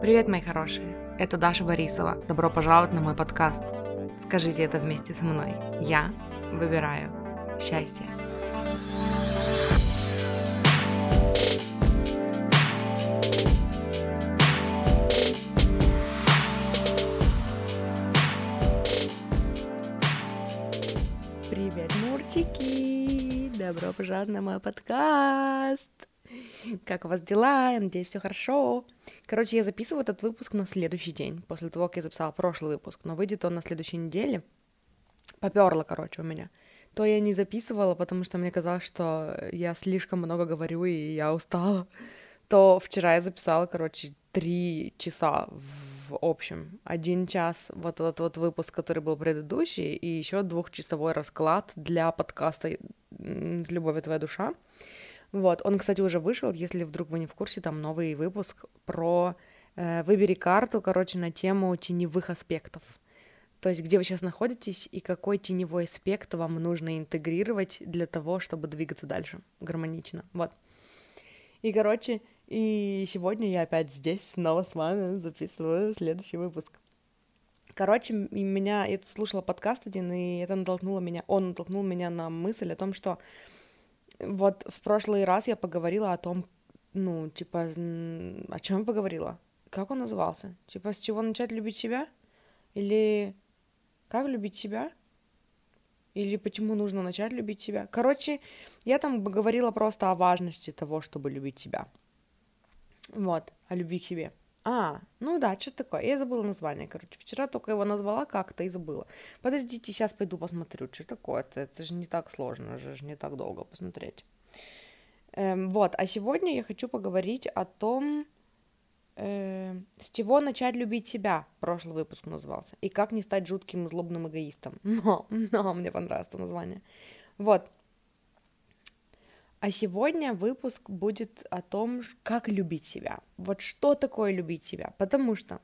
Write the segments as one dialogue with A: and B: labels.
A: Привет, мои хорошие! Это Даша Борисова. Добро пожаловать на мой подкаст. Скажите это вместе со мной. Я выбираю счастье. Привет, мурчики! Добро пожаловать на мой подкаст! Как у вас дела? Надеюсь, все хорошо. Короче, я записываю этот выпуск на следующий день, после того, как я записала прошлый выпуск, но выйдет он на следующей неделе. Поперло, короче, у меня. То я не записывала, потому что мне казалось, что я слишком много говорю, и я устала. То вчера я записала, короче, три часа в общем. Один час вот этот вот выпуск, который был предыдущий, и еще двухчасовой расклад для подкаста «Любовь и твоя душа». Вот, он, кстати, уже вышел, если вдруг вы не в курсе, там новый выпуск про э, выбери карту, короче, на тему теневых аспектов. То есть, где вы сейчас находитесь и какой теневой аспект вам нужно интегрировать для того, чтобы двигаться дальше гармонично. Вот. И, короче, и сегодня я опять здесь снова с вами записываю следующий выпуск. Короче, меня, я слушала подкаст один, и это натолкнуло меня, он натолкнул меня на мысль о том, что вот в прошлый раз я поговорила о том, ну, типа, о чем я поговорила? Как он назывался? Типа, с чего начать любить себя? Или как любить себя? Или почему нужно начать любить себя? Короче, я там говорила просто о важности того, чтобы любить себя. Вот, о любви к себе. А, ну да, что такое? Я забыла название, короче. Вчера только его назвала как-то и забыла. Подождите, сейчас пойду посмотрю, что такое-то. Это же не так сложно, это же не так долго посмотреть. Эм, вот, а сегодня я хочу поговорить о том, э, с чего начать любить себя, прошлый выпуск назывался, и как не стать жутким и злобным эгоистом. Но, но мне понравилось это название. Вот, а сегодня выпуск будет о том, как любить себя. Вот что такое любить себя. Потому что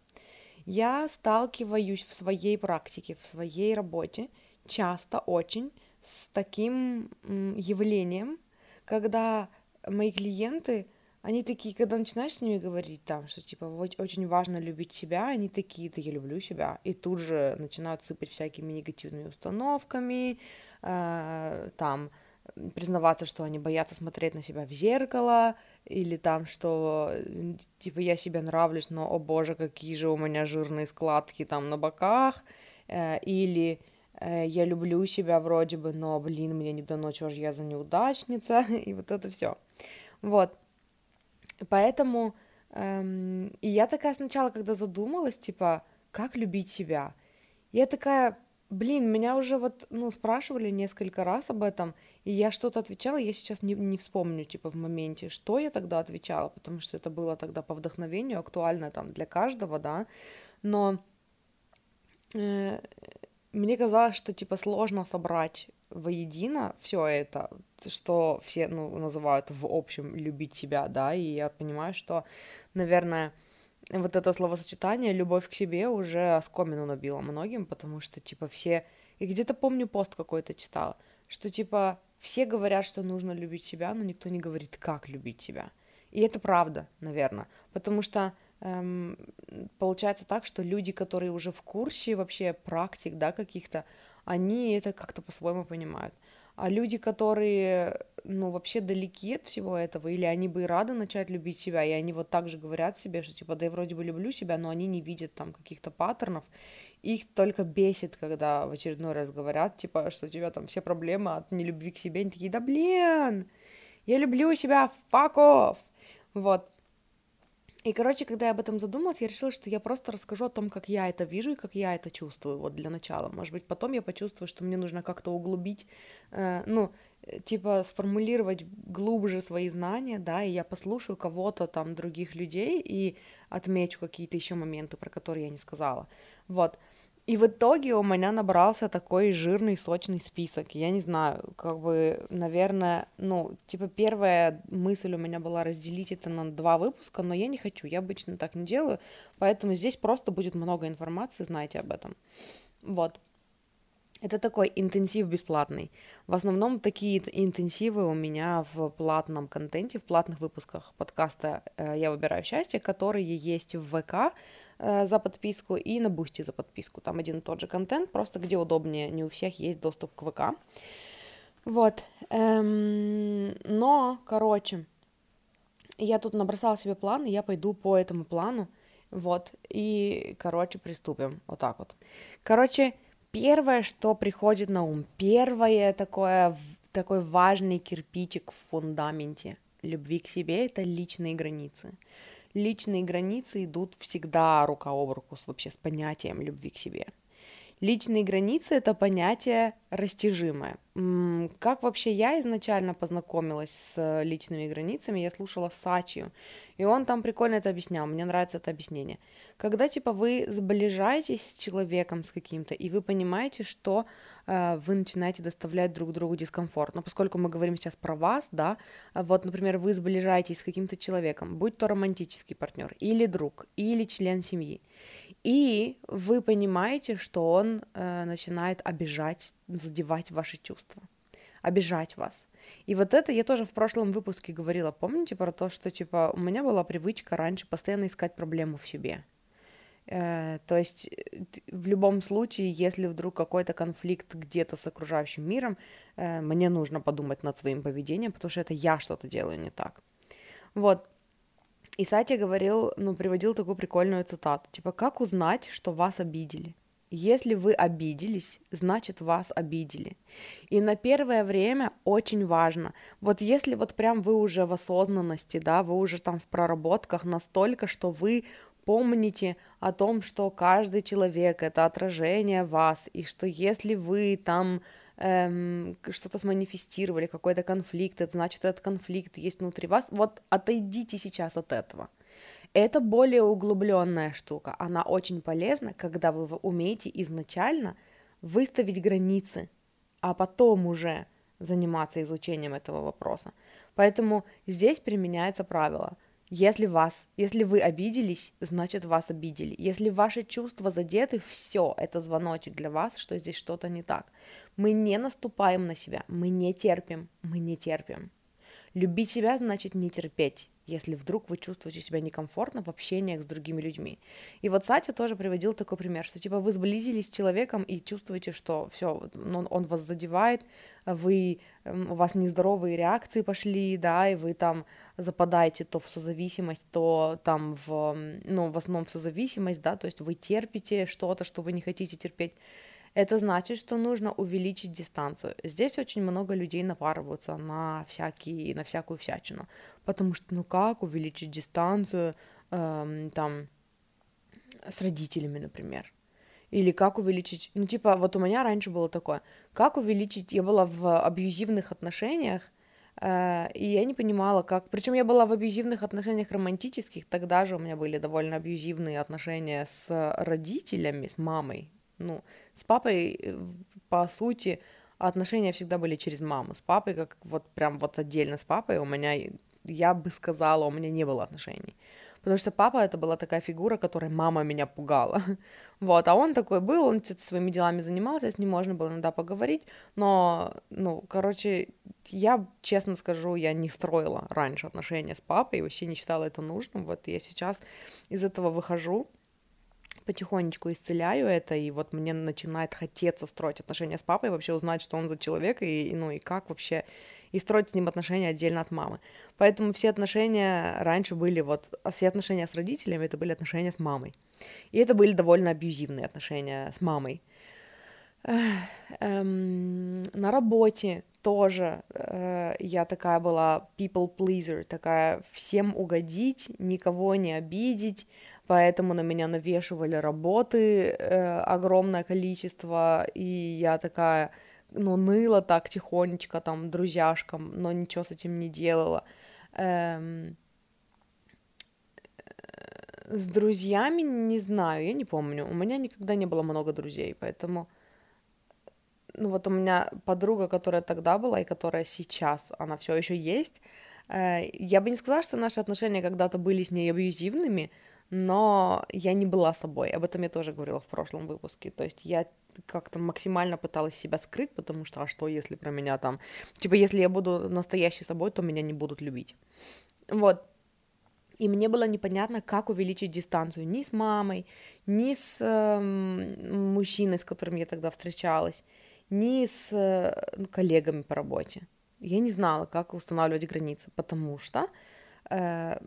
A: я сталкиваюсь в своей практике, в своей работе часто очень с таким явлением, когда мои клиенты, они такие, когда начинаешь с ними говорить там, что типа очень важно любить себя, они такие, да я люблю себя, и тут же начинают сыпать всякими негативными установками, э, там, признаваться, что они боятся смотреть на себя в зеркало, или там, что, типа, я себе нравлюсь, но, о боже, какие же у меня жирные складки там на боках, э, или э, я люблю себя вроде бы, но, блин, мне не дано, чего же я за неудачница, и вот это все. Вот. Поэтому, эм, и я такая сначала, когда задумалась, типа, как любить себя, я такая, Блин, меня уже вот, ну, спрашивали несколько раз об этом, и я что-то отвечала, я сейчас не, не вспомню, типа, в моменте, что я тогда отвечала, потому что это было тогда по вдохновению, актуально там для каждого, да, но э, мне казалось, что, типа, сложно собрать воедино все это, что все, ну, называют в общем любить себя, да, и я понимаю, что, наверное, вот это словосочетание «любовь к себе» уже оскомину набило многим, потому что, типа, все... И где-то помню пост какой-то читала, что, типа, все говорят, что нужно любить себя, но никто не говорит, как любить себя. И это правда, наверное, потому что эм, получается так, что люди, которые уже в курсе вообще практик, да, каких-то, они это как-то по-своему понимают. А люди, которые, ну, вообще далеки от всего этого, или они бы и рады начать любить себя, и они вот так же говорят себе, что, типа, да я вроде бы люблю себя, но они не видят там каких-то паттернов, их только бесит, когда в очередной раз говорят, типа, что у тебя там все проблемы от нелюбви к себе, они такие, да блин, я люблю себя, fuck off, вот, и, короче, когда я об этом задумалась, я решила, что я просто расскажу о том, как я это вижу и как я это чувствую, вот для начала. Может быть, потом я почувствую, что мне нужно как-то углубить, э, ну, типа сформулировать глубже свои знания, да, и я послушаю кого-то там, других людей, и отмечу какие-то еще моменты, про которые я не сказала. Вот. И в итоге у меня набрался такой жирный, сочный список. Я не знаю, как бы, наверное, ну, типа первая мысль у меня была разделить это на два выпуска, но я не хочу, я обычно так не делаю, поэтому здесь просто будет много информации, знайте об этом. Вот. Это такой интенсив бесплатный. В основном такие интенсивы у меня в платном контенте, в платных выпусках подкаста э, «Я выбираю счастье», которые есть в ВК э, за подписку и на Boosty за подписку. Там один и тот же контент, просто где удобнее, не у всех есть доступ к ВК. Вот. Эм, но, короче, я тут набросала себе план, и я пойду по этому плану. Вот. И, короче, приступим. Вот так вот. Короче, Первое, что приходит на ум, первое такое, такой важный кирпичик в фундаменте любви к себе — это личные границы. Личные границы идут всегда рука об руку с, вообще с понятием любви к себе — Личные границы — это понятие растяжимое. Как вообще я изначально познакомилась с личными границами, я слушала Сачию, и он там прикольно это объяснял, мне нравится это объяснение. Когда, типа, вы сближаетесь с человеком, с каким-то, и вы понимаете, что э, вы начинаете доставлять друг другу дискомфорт. Но поскольку мы говорим сейчас про вас, да, вот, например, вы сближаетесь с каким-то человеком, будь то романтический партнер, или друг, или член семьи, и вы понимаете, что он э, начинает обижать, задевать ваши чувства, обижать вас. И вот это я тоже в прошлом выпуске говорила, помните про то, что типа у меня была привычка раньше постоянно искать проблему в себе. Э, то есть э, в любом случае, если вдруг какой-то конфликт где-то с окружающим миром, э, мне нужно подумать над своим поведением, потому что это я что-то делаю не так. Вот, и Сати говорил, ну, приводил такую прикольную цитату, типа, как узнать, что вас обидели? Если вы обиделись, значит вас обидели. И на первое время очень важно, вот если вот прям вы уже в осознанности, да, вы уже там в проработках настолько, что вы помните о том, что каждый человек это отражение вас, и что если вы там эм, что-то сманифестировали, какой-то конфликт, это значит, этот конфликт есть внутри вас. Вот отойдите сейчас от этого. Это более углубленная штука. Она очень полезна, когда вы умеете изначально выставить границы, а потом уже заниматься изучением этого вопроса. Поэтому здесь применяется правило – если вас, если вы обиделись, значит вас обидели. Если ваши чувства задеты, все, это звоночек для вас, что здесь что-то не так. Мы не наступаем на себя, мы не терпим, мы не терпим. Любить себя значит не терпеть если вдруг вы чувствуете себя некомфортно в общениях с другими людьми. И вот Сатя тоже приводил такой пример, что типа вы сблизились с человеком и чувствуете, что все, он, он вас задевает, вы, у вас нездоровые реакции пошли, да, и вы там западаете то в созависимость, то там в, ну, в основном в созависимость, да, то есть вы терпите что-то, что вы не хотите терпеть, это значит, что нужно увеличить дистанцию. Здесь очень много людей напарываются на всякие, на всякую всячину, потому что ну как увеличить дистанцию эм, там с родителями, например, или как увеличить, ну типа вот у меня раньше было такое, как увеличить, я была в абьюзивных отношениях, э, и я не понимала, как, причем я была в абьюзивных отношениях романтических, тогда же у меня были довольно абьюзивные отношения с родителями, с мамой, ну, с папой, э, по сути, отношения всегда были через маму. С папой, как вот прям вот отдельно с папой у меня, я бы сказала, у меня не было отношений. Потому что папа это была такая фигура, которой мама меня пугала. Вот, а он такой был, он что-то своими делами занимался, с ним можно было иногда поговорить, но, ну, короче, я, честно скажу, я не строила раньше отношения с папой, вообще не считала это нужным, вот я сейчас из этого выхожу, потихонечку исцеляю это, и вот мне начинает хотеться строить отношения с папой, вообще узнать, что он за человек, и, ну, и как вообще, и строить с ним отношения отдельно от мамы. Поэтому все отношения раньше были вот, а все отношения с родителями, это были отношения с мамой. И это были довольно абьюзивные отношения с мамой. Эм, на работе тоже э, я такая была people pleaser, такая всем угодить, никого не обидеть, поэтому на меня навешивали работы э, огромное количество, и я такая, ну, ныла так тихонечко там друзьяшкам, но ничего с этим не делала. Эм... С друзьями не знаю, я не помню. У меня никогда не было много друзей, поэтому... Ну вот у меня подруга, которая тогда была и которая сейчас, она все еще есть. Э, я бы не сказала, что наши отношения когда-то были с ней абьюзивными, но я не была собой. Об этом я тоже говорила в прошлом выпуске. То есть я как-то максимально пыталась себя скрыть, потому что, а что, если про меня там... Типа, если я буду настоящей собой, то меня не будут любить. Вот. И мне было непонятно, как увеличить дистанцию ни с мамой, ни с э, мужчиной, с которым я тогда встречалась, ни с э, коллегами по работе. Я не знала, как устанавливать границы, потому что э,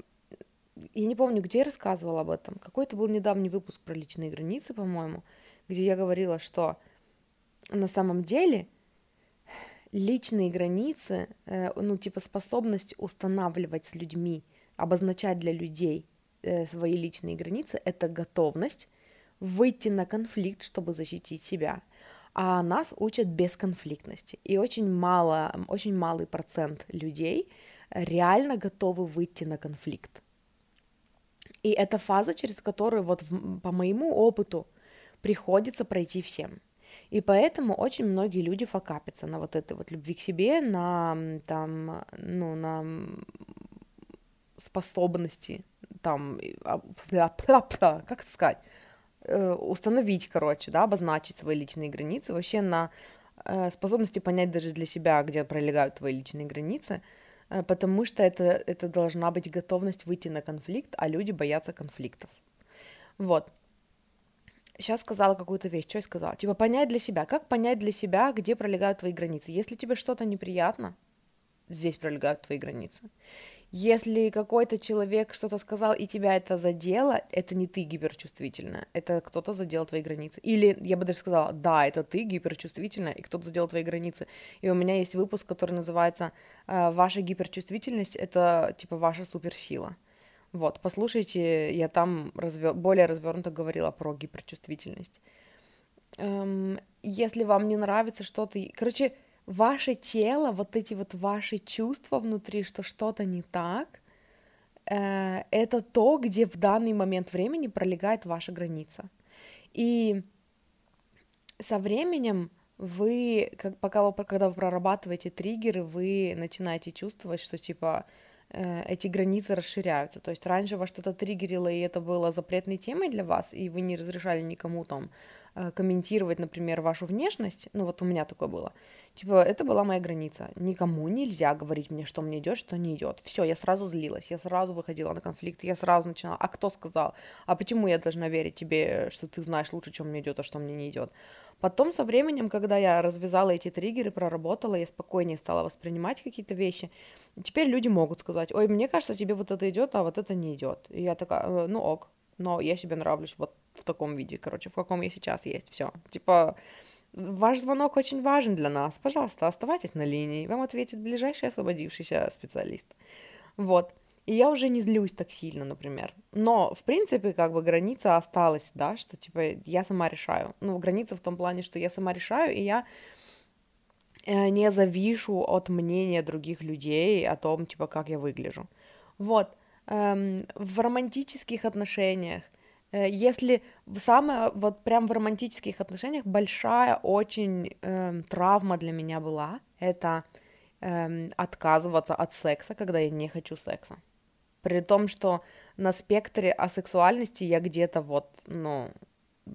A: я не помню, где я рассказывала об этом. Какой-то был недавний выпуск про личные границы, по-моему, где я говорила, что на самом деле личные границы, э, ну, типа способность устанавливать с людьми, обозначать для людей э, свои личные границы, это готовность выйти на конфликт, чтобы защитить себя. А нас учат бесконфликтности. И очень мало, очень малый процент людей реально готовы выйти на конфликт. И это фаза, через которую вот в, по моему опыту приходится пройти всем. И поэтому очень многие люди факапятся на вот этой вот любви к себе, на там, ну, на способности там, а, как сказать, э, установить, короче, да, обозначить свои личные границы, вообще на э, способности понять даже для себя, где пролегают твои личные границы, потому что это, это должна быть готовность выйти на конфликт, а люди боятся конфликтов. Вот. Сейчас сказала какую-то вещь, что я сказала? Типа понять для себя. Как понять для себя, где пролегают твои границы? Если тебе что-то неприятно, здесь пролегают твои границы. Если какой-то человек что-то сказал, и тебя это задело, это не ты гиперчувствительная, это кто-то задел твои границы. Или, я бы даже сказала, да, это ты гиперчувствительная, и кто-то задел твои границы. И у меня есть выпуск, который называется э, «Ваша гиперчувствительность — это, типа, ваша суперсила». Вот, послушайте, я там разве... более развернуто говорила про гиперчувствительность. Эм, если вам не нравится что-то... Короче, ваше тело, вот эти вот ваши чувства внутри, что что-то не так, э, это то, где в данный момент времени пролегает ваша граница. И со временем вы, как, пока вы, когда вы прорабатываете триггеры, вы начинаете чувствовать, что типа эти границы расширяются. То есть раньше вас что-то триггерило, и это было запретной темой для вас, и вы не разрешали никому там Э, комментировать, например, вашу внешность, ну вот у меня такое было, типа, это была моя граница. Никому нельзя говорить мне, что мне идет, что не идет. Все, я сразу злилась, я сразу выходила на конфликт, я сразу начинала, а кто сказал? А почему я должна верить тебе, что ты знаешь лучше, что мне идет, а что мне не идет? Потом со временем, когда я развязала эти триггеры, проработала, я спокойнее стала воспринимать какие-то вещи. Теперь люди могут сказать, ой, мне кажется, тебе вот это идет, а вот это не идет. И я такая, «Э, ну ок, но я себе нравлюсь вот в таком виде, короче, в каком я сейчас есть, все. Типа, ваш звонок очень важен для нас, пожалуйста, оставайтесь на линии, вам ответит ближайший освободившийся специалист. Вот. И я уже не злюсь так сильно, например. Но, в принципе, как бы граница осталась, да, что, типа, я сама решаю. Ну, граница в том плане, что я сама решаю, и я э, не завишу от мнения других людей о том, типа, как я выгляжу. Вот. Эм, в романтических отношениях Э, если самое, вот прям в романтических отношениях большая очень э, травма для меня была, это э, отказываться от секса, когда я не хочу секса. При том, что на спектре асексуальности я где-то вот, ну,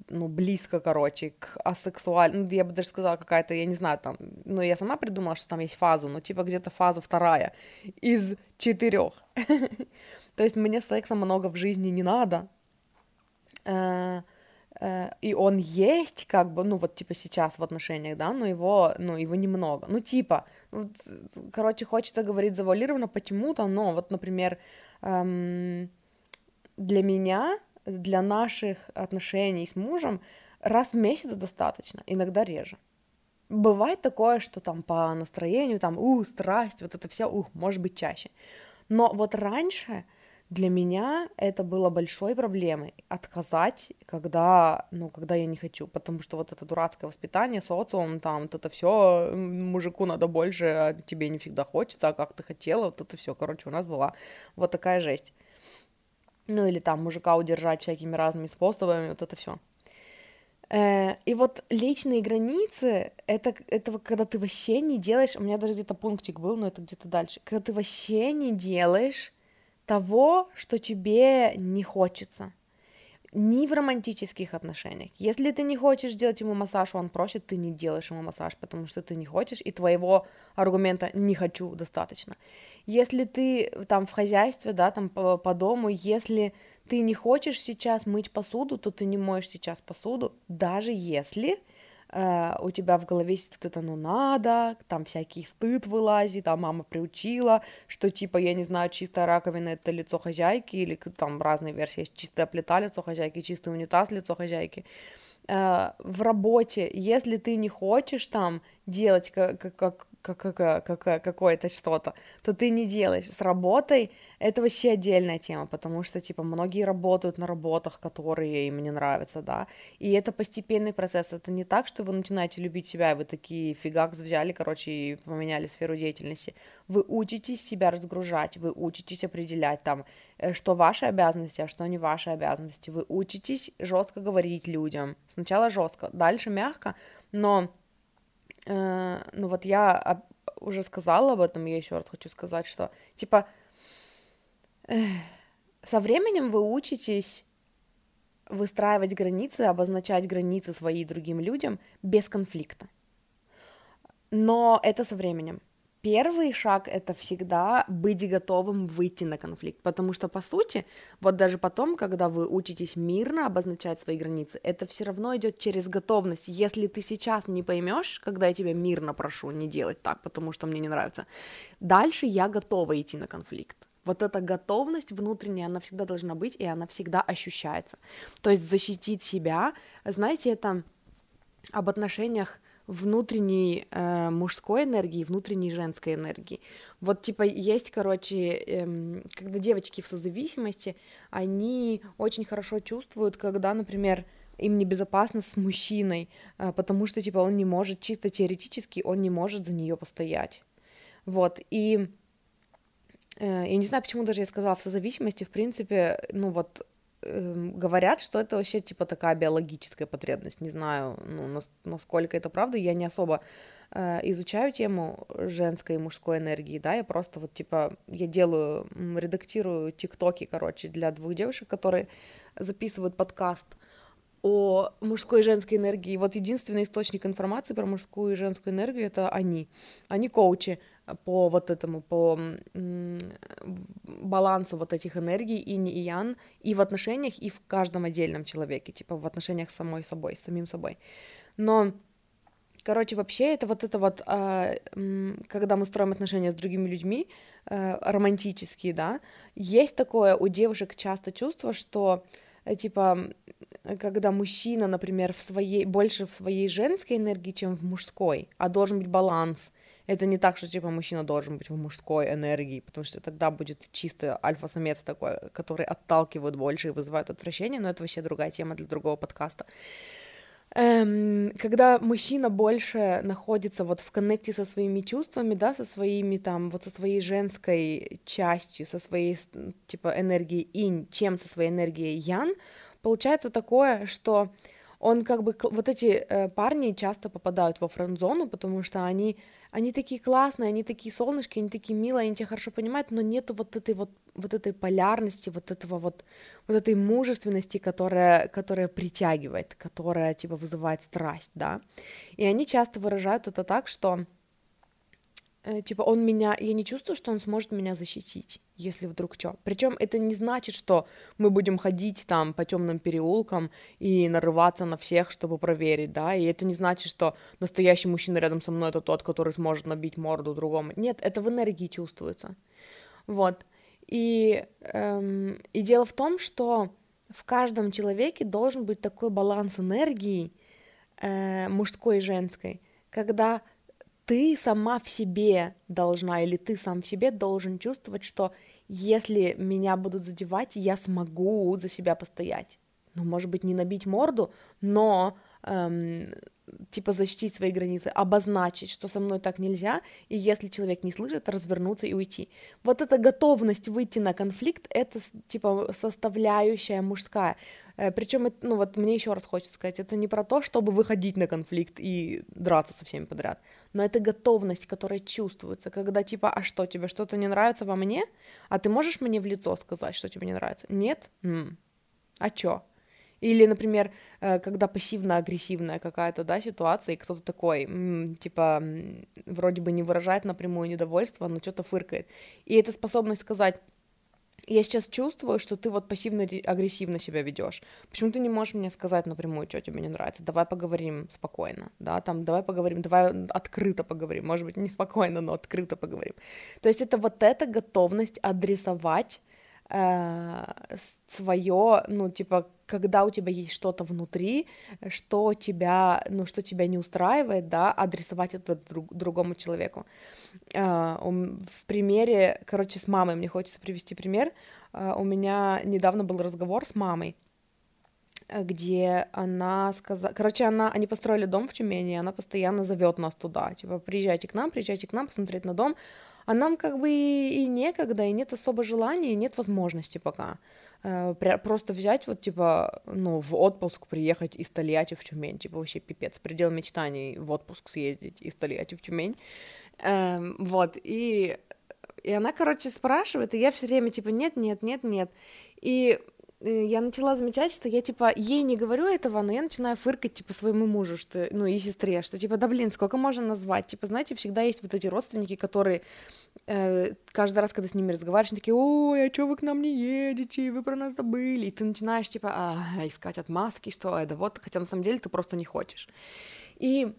A: ну, близко, короче, к асексуальному, ну, я бы даже сказала, какая-то, я не знаю, там, ну, я сама придумала, что там есть фаза, но типа где-то фаза вторая из четырех. То есть мне секса много в жизни не надо, Э, э, и он есть, как бы, ну, вот, типа, сейчас в отношениях, да, но его, ну, его немного. Ну, типа, вот, короче, хочется говорить завуалированно почему-то, но, вот, например, эм, для меня, для наших отношений с мужем раз в месяц достаточно, иногда реже. Бывает такое, что там по настроению, там, у, страсть, вот это все, у, может быть, чаще. Но вот раньше для меня это было большой проблемой отказать, когда, ну, когда я не хочу, потому что вот это дурацкое воспитание, социум, там, вот это все, мужику надо больше, а тебе всегда хочется, а как ты хотела, вот это все, короче, у нас была вот такая жесть. Ну, или там мужика удержать всякими разными способами, вот это все. Э, и вот личные границы, это, это когда ты вообще не делаешь, у меня даже где-то пунктик был, но это где-то дальше, когда ты вообще не делаешь того, что тебе не хочется. ни в романтических отношениях. Если ты не хочешь делать ему массаж, он просит, ты не делаешь ему массаж, потому что ты не хочешь, и твоего аргумента «не хочу» достаточно. Если ты там в хозяйстве, да, там по, по дому, если ты не хочешь сейчас мыть посуду, то ты не моешь сейчас посуду, даже если э, у тебя в голове сидит это, ну надо, там всякий стыд вылазит, а мама приучила, что типа, я не знаю, чистая раковина это лицо хозяйки, или там разные версии, чистая плита лицо хозяйки, чистый унитаз лицо хозяйки. Э, в работе, если ты не хочешь там делать как, как, как, как, какое-то что-то, то ты не делаешь. С работой это вообще отдельная тема, потому что, типа, многие работают на работах, которые им не нравятся, да, и это постепенный процесс, это не так, что вы начинаете любить себя, и вы такие фигакс взяли, короче, и поменяли сферу деятельности. Вы учитесь себя разгружать, вы учитесь определять там, э, что ваши обязанности, а что не ваши обязанности. Вы учитесь жестко говорить людям. Сначала жестко, дальше мягко, но ну вот я уже сказала об этом, я еще раз хочу сказать, что типа со временем вы учитесь выстраивать границы, обозначать границы свои другим людям без конфликта. Но это со временем первый шаг это всегда быть готовым выйти на конфликт, потому что по сути, вот даже потом, когда вы учитесь мирно обозначать свои границы, это все равно идет через готовность. Если ты сейчас не поймешь, когда я тебя мирно прошу не делать так, потому что мне не нравится, дальше я готова идти на конфликт. Вот эта готовность внутренняя, она всегда должна быть, и она всегда ощущается. То есть защитить себя, знаете, это об отношениях внутренней э, мужской энергии и внутренней женской энергии. Вот типа есть, короче, э, когда девочки в созависимости, они очень хорошо чувствуют, когда, например, им небезопасно с мужчиной, э, потому что типа он не может, чисто теоретически, он не может за нее постоять. Вот, и э, я не знаю, почему даже я сказала в созависимости, в принципе, ну вот Эм, говорят, что это вообще типа такая биологическая потребность. Не знаю, ну, насколько это правда. Я не особо э, изучаю тему женской и мужской энергии, да, я просто вот типа, я делаю, редактирую тиктоки, короче, для двух девушек, которые записывают подкаст о мужской и женской энергии. Вот единственный источник информации про мужскую и женскую энергию это они. Они коучи, по вот этому, по балансу вот этих энергий и не и ян, и в отношениях, и в каждом отдельном человеке, типа в отношениях с самой собой, с самим собой. Но, короче, вообще это вот это вот, а, когда мы строим отношения с другими людьми, э, романтические, да, есть такое у девушек часто чувство, что э, типа, когда мужчина, например, в своей, больше в своей женской энергии, чем в мужской, а должен быть баланс, это не так, что, типа, мужчина должен быть в мужской энергии, потому что тогда будет чисто альфа-самец такой, который отталкивает больше и вызывает отвращение, но это вообще другая тема для другого подкаста. Эм, когда мужчина больше находится вот в коннекте со своими чувствами, да, со своими там, вот со своей женской частью, со своей, типа, энергией инь, чем со своей энергией ян, получается такое, что он как бы, вот эти э, парни часто попадают во френд-зону, потому что они они такие классные, они такие солнышки, они такие милые, они тебя хорошо понимают, но нету вот этой вот, вот этой полярности, вот этого вот, вот этой мужественности, которая, которая притягивает, которая, типа, вызывает страсть, да. И они часто выражают это так, что типа он меня, я не чувствую, что он сможет меня защитить, если вдруг что. Причем это не значит, что мы будем ходить там по темным переулкам и нарываться на всех, чтобы проверить, да, и это не значит, что настоящий мужчина рядом со мной это тот, который сможет набить морду другому. Нет, это в энергии чувствуется. Вот. И, эм, и дело в том, что в каждом человеке должен быть такой баланс энергии э, мужской и женской, когда ты сама в себе должна или ты сам в себе должен чувствовать, что если меня будут задевать, я смогу за себя постоять. Ну, может быть, не набить морду, но эм, типа защитить свои границы, обозначить, что со мной так нельзя, и если человек не слышит, развернуться и уйти. Вот эта готовность выйти на конфликт, это типа составляющая мужская. Э, Причем, ну вот мне еще раз хочется сказать, это не про то, чтобы выходить на конфликт и драться со всеми подряд, но это готовность, которая чувствуется, когда типа, а что, тебе что-то не нравится во мне? А ты можешь мне в лицо сказать, что тебе не нравится? Нет? М-м. А чё? Или, например, э, когда пассивно-агрессивная какая-то, да, ситуация, и кто-то такой, м, типа, вроде бы не выражает напрямую недовольство, но что-то фыркает. И эта способность сказать, я сейчас чувствую, что ты вот пассивно-агрессивно себя ведешь. Почему ты не можешь мне сказать напрямую, что тебе не нравится? Давай поговорим спокойно, да, там, давай поговорим, давай открыто поговорим, может быть, не спокойно, но открыто поговорим. То есть это вот эта готовность адресовать свое, ну, типа, когда у тебя есть что-то внутри, что тебя, ну, что тебя не устраивает, да, адресовать это друг, другому человеку. Э, в примере, короче, с мамой, мне хочется привести пример, э, у меня недавно был разговор с мамой, где она сказала, короче, она, они построили дом в Тюмени, она постоянно зовет нас туда, типа, приезжайте к нам, приезжайте к нам посмотреть на дом, а нам как бы и, и некогда, и нет особо желания, и нет возможности пока. Э, просто взять вот, типа, ну, в отпуск приехать из Тольятти в Тюмень, типа, вообще пипец, предел мечтаний в отпуск съездить из Тольятти в Тюмень, эм, вот, и, и она, короче, спрашивает, и я все время, типа, нет, нет, нет, нет, и я начала замечать, что я, типа, ей не говорю этого, но я начинаю фыркать, типа, своему мужу, что, ну, и сестре, что, типа, да, блин, сколько можно назвать? Типа, знаете, всегда есть вот эти родственники, которые э, каждый раз, когда с ними разговариваешь, они такие, ой, а чё вы к нам не едете, вы про нас забыли, и ты начинаешь, типа, а, искать отмазки, что это вот, хотя на самом деле ты просто не хочешь. И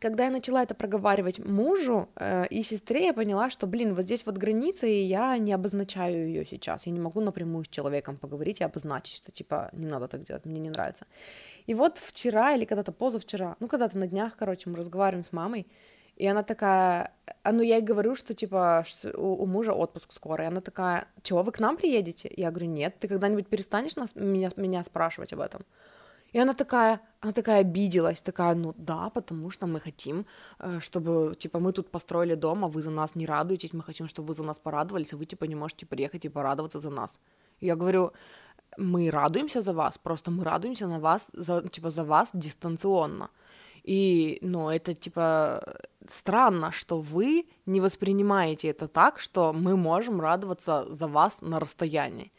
A: когда я начала это проговаривать мужу э, и сестре, я поняла, что, блин, вот здесь вот граница, и я не обозначаю ее сейчас. Я не могу напрямую с человеком поговорить и обозначить, что, типа, не надо так делать, мне не нравится. И вот вчера или когда-то позавчера, ну, когда-то на днях, короче, мы разговариваем с мамой, и она такая, а ну я ей говорю, что типа у, у мужа отпуск скоро, и она такая, чего вы к нам приедете? Я говорю, нет, ты когда-нибудь перестанешь нас, меня, меня спрашивать об этом? И она такая, она такая обиделась, такая, ну да, потому что мы хотим, э, чтобы, типа, мы тут построили дом, а вы за нас не радуетесь, мы хотим, чтобы вы за нас порадовались, а вы, типа, не можете приехать и порадоваться за нас. И я говорю, мы радуемся за вас, просто мы радуемся на вас, за, типа, за вас дистанционно. И, ну, это, типа, странно, что вы не воспринимаете это так, что мы можем радоваться за вас на расстоянии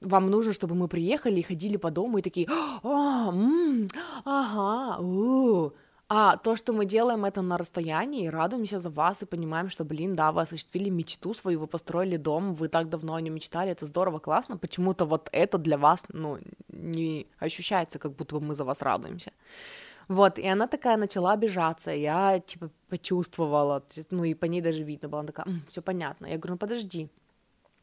A: вам нужно, чтобы мы приехали и ходили по дому и такие, а, м, ага, у, а то, что мы делаем это на расстоянии, радуемся за вас и понимаем, что, блин, да, вы осуществили мечту свою, вы построили дом, вы так давно о нем мечтали, это здорово, классно, почему-то вот это для вас, ну, не ощущается, как будто бы мы за вас радуемся. Вот, и она такая начала обижаться, я, типа, почувствовала, ну, и по ней даже видно было, она такая, все понятно. Я говорю, ну, подожди,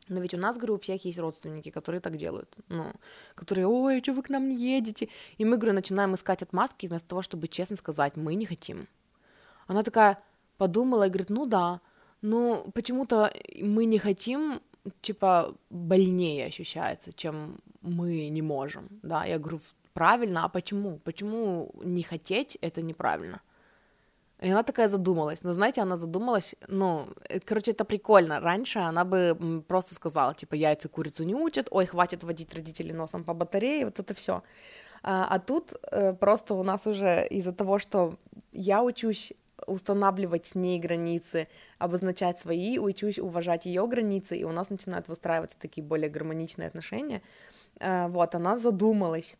A: но ведь у нас, говорю, у всех есть родственники, которые так делают, ну, которые, ой, что вы к нам не едете? И мы, говорю, начинаем искать отмазки вместо того, чтобы честно сказать, мы не хотим. Она такая подумала и говорит, ну да, но почему-то мы не хотим, типа, больнее ощущается, чем мы не можем, да, я говорю, правильно, а почему? Почему не хотеть это неправильно? И она такая задумалась. Но знаете, она задумалась, ну, э, короче, это прикольно. Раньше она бы просто сказала, типа, яйца курицу не учат, ой, хватит водить родителей носом по батарее, вот это все. А, а тут э, просто у нас уже из-за того, что я учусь устанавливать с ней границы, обозначать свои, учусь уважать ее границы, и у нас начинают выстраиваться такие более гармоничные отношения. Э, вот, она задумалась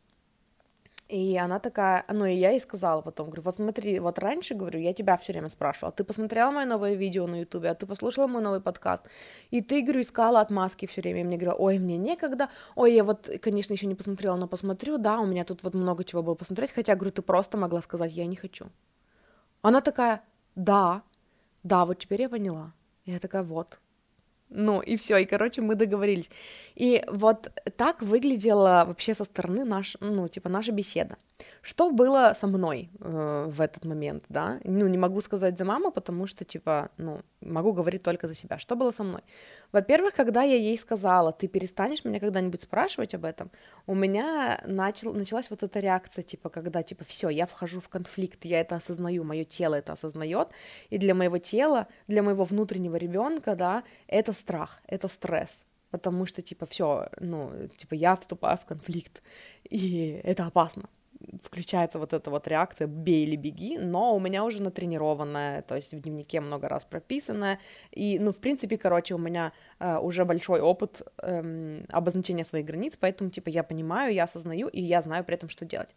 A: и она такая, ну и я ей сказала потом, говорю, вот смотри, вот раньше, говорю, я тебя все время спрашивала, ты посмотрела мое новое видео на ютубе, а ты послушала мой новый подкаст, и ты, говорю, искала отмазки все время, и мне говорила, ой, мне некогда, ой, я вот, конечно, еще не посмотрела, но посмотрю, да, у меня тут вот много чего было посмотреть, хотя, говорю, ты просто могла сказать, я не хочу. Она такая, да, да, вот теперь я поняла. Я такая, вот, ну, и все, и, короче, мы договорились. И вот так выглядела вообще со стороны наш, ну, типа, наша беседа. Что было со мной э, в этот момент, да? Ну, не могу сказать за маму, потому что, типа, ну, могу говорить только за себя. Что было со мной? Во-первых, когда я ей сказала, ты перестанешь меня когда-нибудь спрашивать об этом, у меня начал, началась вот эта реакция, типа, когда, типа, все, я вхожу в конфликт, я это осознаю, мое тело это осознает, и для моего тела, для моего внутреннего ребенка, да, это страх, это стресс, потому что, типа, все, ну, типа, я вступаю в конфликт, и это опасно. Включается вот эта вот реакция «бей или беги», но у меня уже натренированная, то есть в дневнике много раз прописанная, и, ну, в принципе, короче, у меня э, уже большой опыт э, обозначения своих границ, поэтому, типа, я понимаю, я осознаю, и я знаю при этом, что делать.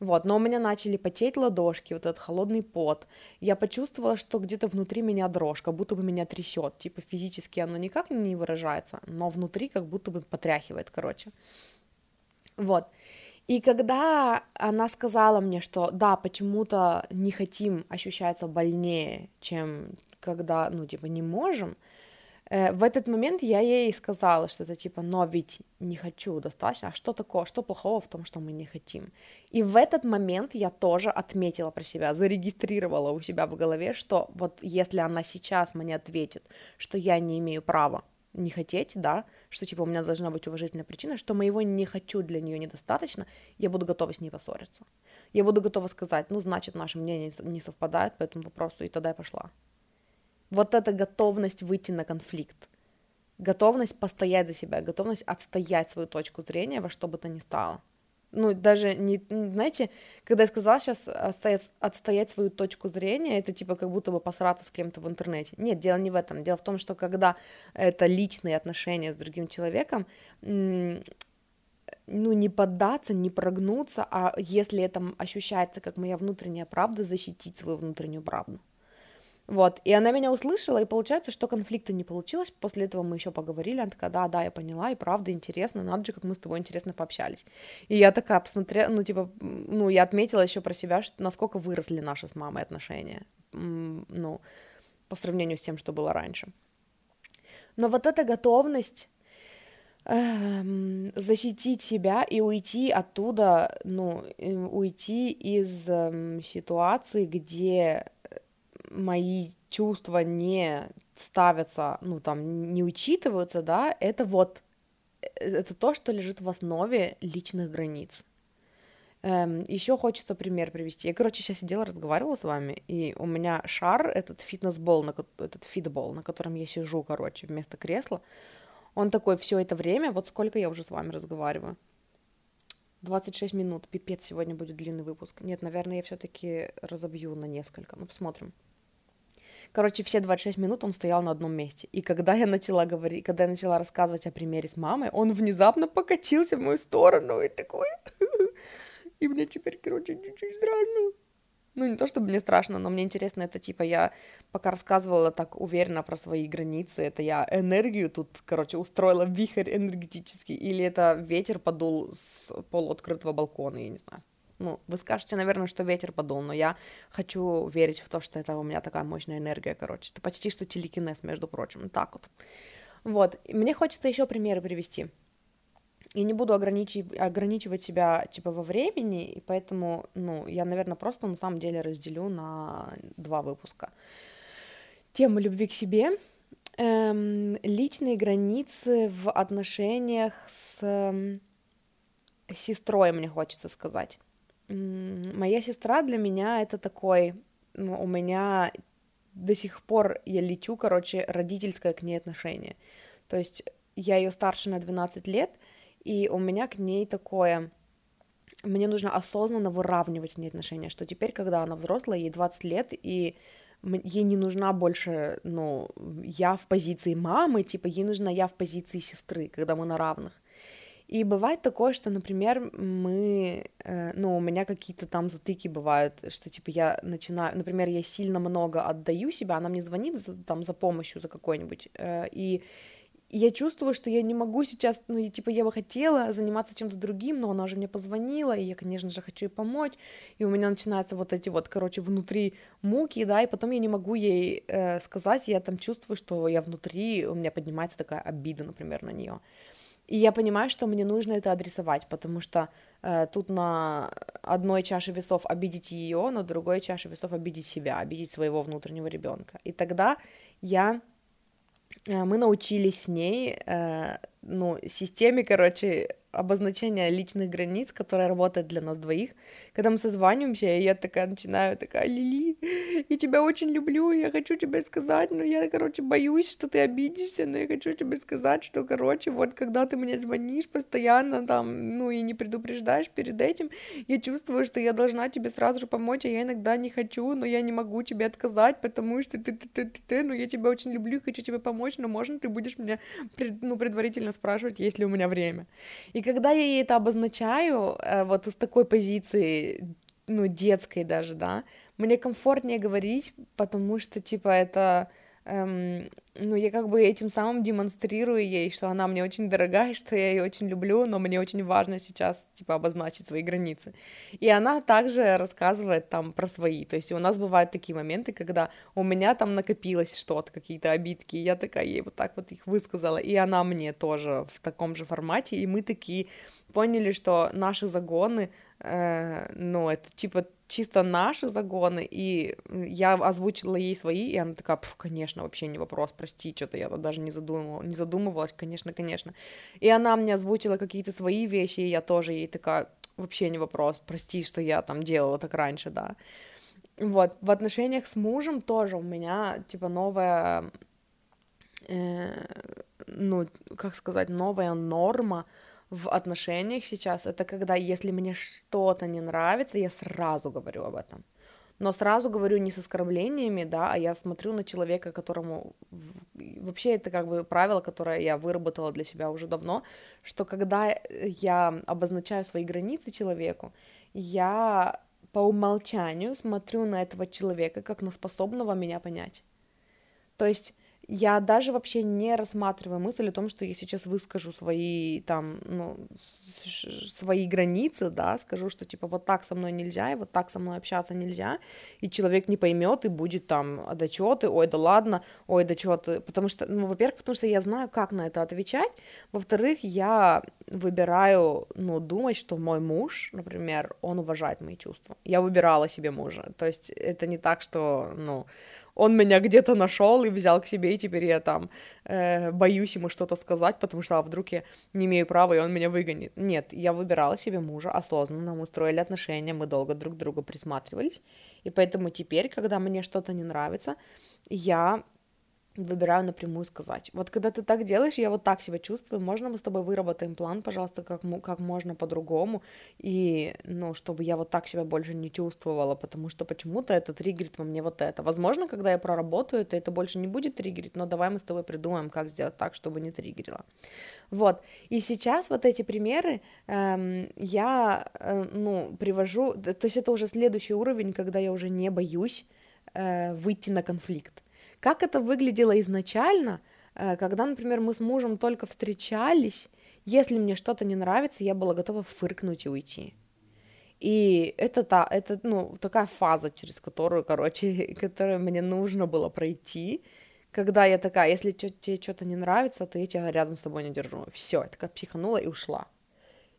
A: Вот, но у меня начали потеть ладошки, вот этот холодный пот, я почувствовала, что где-то внутри меня дрожь, как будто бы меня трясет, типа, физически оно никак не выражается, но внутри как будто бы потряхивает, короче. Вот. И когда она сказала мне, что да, почему-то не хотим ощущаться больнее, чем когда, ну, типа, не можем, э, в этот момент я ей сказала что-то типа, но ведь не хочу достаточно, а что такое, что плохого в том, что мы не хотим? И в этот момент я тоже отметила про себя, зарегистрировала у себя в голове, что вот если она сейчас мне ответит, что я не имею права не хотеть, да, что типа у меня должна быть уважительная причина, что моего не хочу для нее недостаточно, я буду готова с ней поссориться. Я буду готова сказать, ну, значит, наши мнения не совпадают по этому вопросу, и тогда я пошла. Вот эта готовность выйти на конфликт, готовность постоять за себя, готовность отстоять свою точку зрения во что бы то ни стало – ну, даже не, знаете, когда я сказала сейчас отстоять, отстоять свою точку зрения, это типа как будто бы посраться с кем-то в интернете. Нет, дело не в этом. Дело в том, что когда это личные отношения с другим человеком, ну, не поддаться, не прогнуться, а если это ощущается как моя внутренняя правда, защитить свою внутреннюю правду. Вот, и она меня услышала, и получается, что конфликта не получилось, после этого мы еще поговорили, она такая, да, да, я поняла, и правда интересно, надо же, как мы с тобой интересно пообщались. И я такая посмотрела, ну, типа, ну, я отметила еще про себя, что, насколько выросли наши с мамой отношения, ну, по сравнению с тем, что было раньше. Но вот эта готовность эм, защитить себя и уйти оттуда, ну, уйти из эм, ситуации, где мои чувства не ставятся, ну, там, не учитываются, да, это вот, э, это то, что лежит в основе личных границ. Эм, еще хочется пример привести. Я, короче, сейчас сидела, разговаривала с вами, и у меня шар, этот фитнес-бол, на, этот фитбол, на котором я сижу, короче, вместо кресла, он такой все это время, вот сколько я уже с вами разговариваю, 26 минут, пипец, сегодня будет длинный выпуск. Нет, наверное, я все-таки разобью на несколько, ну, посмотрим. Короче, все 26 минут он стоял на одном месте. И когда я начала говорить, когда я начала рассказывать о примере с мамой, он внезапно покатился в мою сторону и такой... И мне теперь, короче, чуть-чуть страшно. Ну, не то, чтобы мне страшно, но мне интересно, это типа я пока рассказывала так уверенно про свои границы, это я энергию тут, короче, устроила вихрь энергетический, или это ветер подул с полуоткрытого балкона, я не знаю. Ну, вы скажете, наверное, что ветер подул, но я хочу верить в то, что это у меня такая мощная энергия, короче. Это почти что телекинез, между прочим, так вот. Вот, мне хочется еще примеры привести. И не буду ограничив... ограничивать себя, типа, во времени, и поэтому, ну, я, наверное, просто на самом деле разделю на два выпуска. Тему любви к себе, эм, личные границы в отношениях с эм, сестрой, мне хочется сказать. Моя сестра для меня это такой, ну, у меня до сих пор я лечу, короче, родительское к ней отношение. То есть я ее старше на 12 лет, и у меня к ней такое, мне нужно осознанно выравнивать с ней отношения, что теперь, когда она взрослая, ей 20 лет, и ей не нужна больше, ну, я в позиции мамы, типа, ей нужна я в позиции сестры, когда мы на равных. И бывает такое, что, например, мы, э, ну, у меня какие-то там затыки бывают, что, типа, я начинаю, например, я сильно много отдаю себя, она мне звонит за, там за помощью, за какой-нибудь, э, и я чувствую, что я не могу сейчас, ну, и, типа, я бы хотела заниматься чем-то другим, но она же мне позвонила, и я, конечно же, хочу ей помочь, и у меня начинаются вот эти вот, короче, внутри муки, да, и потом я не могу ей э, сказать, я там чувствую, что я внутри, у меня поднимается такая обида, например, на нее. И я понимаю, что мне нужно это адресовать, потому что э, тут на одной чаше весов обидеть ее, на другой чаше весов обидеть себя, обидеть своего внутреннего ребенка. И тогда я э, мы научились с ней, э, ну, системе, короче, обозначение личных границ, которое работает для нас двоих. Когда мы созваниваемся, и я такая начинаю, такая, Лили, я тебя очень люблю, я хочу тебе сказать, но я, короче, боюсь, что ты обидишься, но я хочу тебе сказать, что, короче, вот когда ты мне звонишь постоянно там, ну и не предупреждаешь перед этим, я чувствую, что я должна тебе сразу же помочь, а я иногда не хочу, но я не могу тебе отказать, потому что ты, ты, ты, ты, ты, ну я тебя очень люблю, хочу тебе помочь, но можно ты будешь меня, ну, предварительно спрашивать, есть ли у меня время. И когда я ей это обозначаю, э, вот из такой позиции, ну, детской даже, да, мне комфортнее говорить, потому что, типа, это эм, ну, я как бы этим самым демонстрирую ей, что она мне очень дорогая, что я ее очень люблю, но мне очень важно сейчас, типа, обозначить свои границы. И она также рассказывает там про свои, то есть у нас бывают такие моменты, когда у меня там накопилось что-то, какие-то обидки, и я такая ей вот так вот их высказала, и она мне тоже в таком же формате, и мы такие поняли, что наши загоны, э, ну, это типа чисто наши загоны, и я озвучила ей свои, и она такая, конечно, вообще не вопрос, прости, что-то я даже не, задумывала, не задумывалась, конечно, конечно. И она мне озвучила какие-то свои вещи, и я тоже ей такая, вообще не вопрос, прости, что я там делала так раньше, да. Вот, в отношениях с мужем тоже у меня, типа, новая, э, ну, как сказать, новая норма, в отношениях сейчас, это когда, если мне что-то не нравится, я сразу говорю об этом. Но сразу говорю не с оскорблениями, да, а я смотрю на человека, которому... Вообще это как бы правило, которое я выработала для себя уже давно, что когда я обозначаю свои границы человеку, я по умолчанию смотрю на этого человека как на способного меня понять. То есть я даже вообще не рассматриваю мысль о том, что я сейчас выскажу свои там, ну, свои границы, да, скажу, что типа вот так со мной нельзя, и вот так со мной общаться нельзя, и человек не поймет и будет там, а да чё ты, ой, да ладно, ой, да чё ты, потому что, ну, во-первых, потому что я знаю, как на это отвечать, во-вторых, я выбираю, ну, думать, что мой муж, например, он уважает мои чувства. Я выбирала себе мужа, то есть это не так, что, ну, он меня где-то нашел и взял к себе, и теперь я там э, боюсь ему что-то сказать, потому что а вдруг я не имею права, и он меня выгонит. Нет, я выбирала себе мужа осознанно, мы строили отношения, мы долго друг к другу присматривались, и поэтому теперь, когда мне что-то не нравится, я выбираю напрямую сказать. Вот когда ты так делаешь, я вот так себя чувствую, можно мы с тобой выработаем план, пожалуйста, как, как можно по-другому, и, ну, чтобы я вот так себя больше не чувствовала, потому что почему-то это триггерит во мне вот это. Возможно, когда я проработаю это, это больше не будет триггерить, но давай мы с тобой придумаем, как сделать так, чтобы не триггерило. Вот, и сейчас вот эти примеры эм, я, э, ну, привожу, то есть это уже следующий уровень, когда я уже не боюсь э, выйти на конфликт как это выглядело изначально, э, когда, например, мы с мужем только встречались, если мне что-то не нравится, я была готова фыркнуть и уйти. И это, та, это ну, такая фаза, через которую, короче, которую мне нужно было пройти, когда я такая, если тебе что-то не нравится, то я тебя рядом с тобой не держу. Все, я такая психанула и ушла.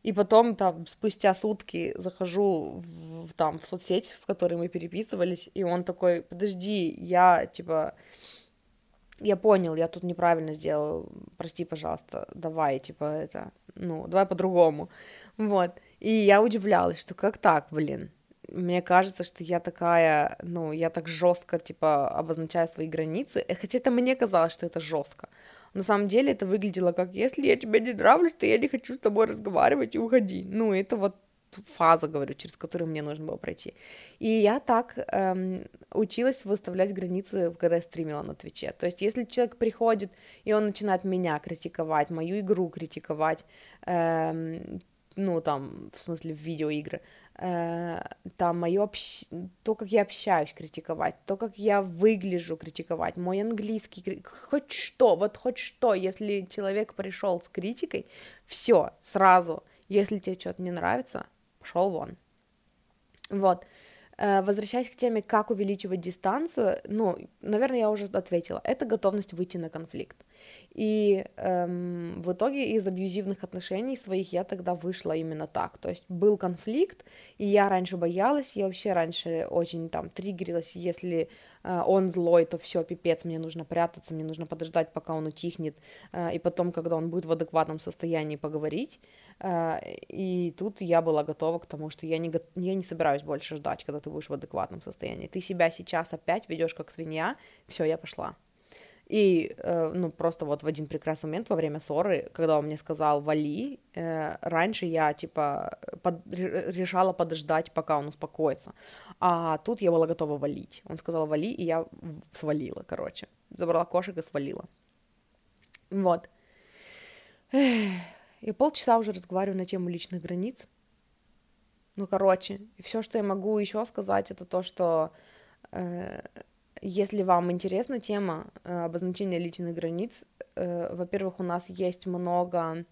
A: И потом там спустя сутки захожу в, там в соцсеть, в которой мы переписывались, и он такой, подожди, я типа я понял, я тут неправильно сделал, прости, пожалуйста, давай, типа, это, ну, давай по-другому, вот, и я удивлялась, что как так, блин, мне кажется, что я такая, ну, я так жестко, типа, обозначаю свои границы, хотя это мне казалось, что это жестко, на самом деле это выглядело как, если я тебе не нравлюсь, то я не хочу с тобой разговаривать и уходи, ну, это вот фаза, говорю, через которую мне нужно было пройти. И я так эм, училась выставлять границы, когда я стримила на Твиче. То есть, если человек приходит, и он начинает меня критиковать, мою игру критиковать, эм, ну, там, в смысле, в видеоигры, там, мое общ... то, как я общаюсь, критиковать, то, как я выгляжу, критиковать, мой английский, хоть что, вот хоть что, если человек пришел с критикой, все, сразу, если тебе что-то не нравится, пошел вон. Вот. Э, возвращаясь к теме, как увеличивать дистанцию, ну, наверное, я уже ответила, это готовность выйти на конфликт. И эм, в итоге из абьюзивных отношений своих я тогда вышла именно так. То есть был конфликт, и я раньше боялась, я вообще раньше очень там триггерилась, если э, он злой, то все, пипец, мне нужно прятаться, мне нужно подождать, пока он утихнет, э, и потом, когда он будет в адекватном состоянии, поговорить. Э, и тут я была готова к тому, что я не, я не собираюсь больше ждать, когда ты будешь в адекватном состоянии. Ты себя сейчас опять ведешь как свинья, все, я пошла. И, э, ну, просто вот в один прекрасный момент во время ссоры, когда он мне сказал «вали», э, раньше я, типа, под, решала подождать, пока он успокоится. А тут я была готова валить. Он сказал «вали», и я свалила, короче. Забрала кошек и свалила. Вот. И полчаса уже разговариваю на тему личных границ. Ну, короче, все, что я могу еще сказать, это то, что э, если вам интересна тема э, обозначения личных границ, э, во-первых, у нас есть много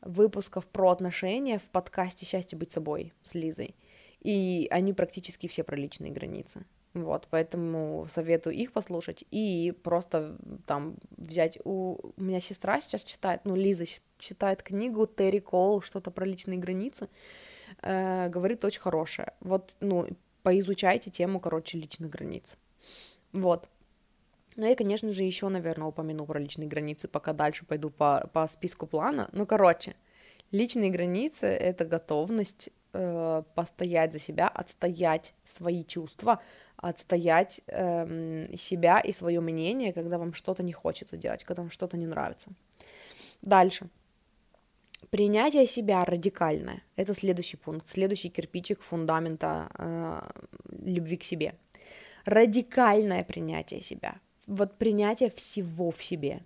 A: выпусков про отношения в подкасте «Счастье быть собой» с Лизой, и они практически все про личные границы. Вот, поэтому советую их послушать и просто там взять... У, у меня сестра сейчас читает, ну, Лиза читает книгу Терри Кол, что-то про личные границы, э, говорит очень хорошее. Вот, ну, поизучайте тему, короче, личных границ. Вот. Ну и, конечно же, еще, наверное, упомяну про личные границы, пока дальше пойду по, по списку плана. Ну, короче, личные границы — это готовность э, постоять за себя, отстоять свои чувства, отстоять э, себя и свое мнение, когда вам что-то не хочется делать, когда вам что-то не нравится. Дальше. Принятие себя радикальное. Это следующий пункт, следующий кирпичик фундамента э, любви к себе — радикальное принятие себя, вот принятие всего в себе.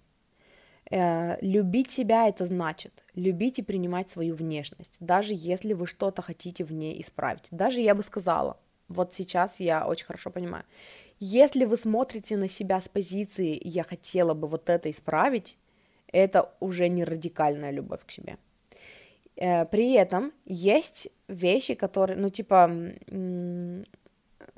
A: Э, любить себя это значит любить и принимать свою внешность, даже если вы что-то хотите в ней исправить. Даже я бы сказала, вот сейчас я очень хорошо понимаю, если вы смотрите на себя с позиции «я хотела бы вот это исправить», это уже не радикальная любовь к себе. Э, при этом есть вещи, которые, ну, типа,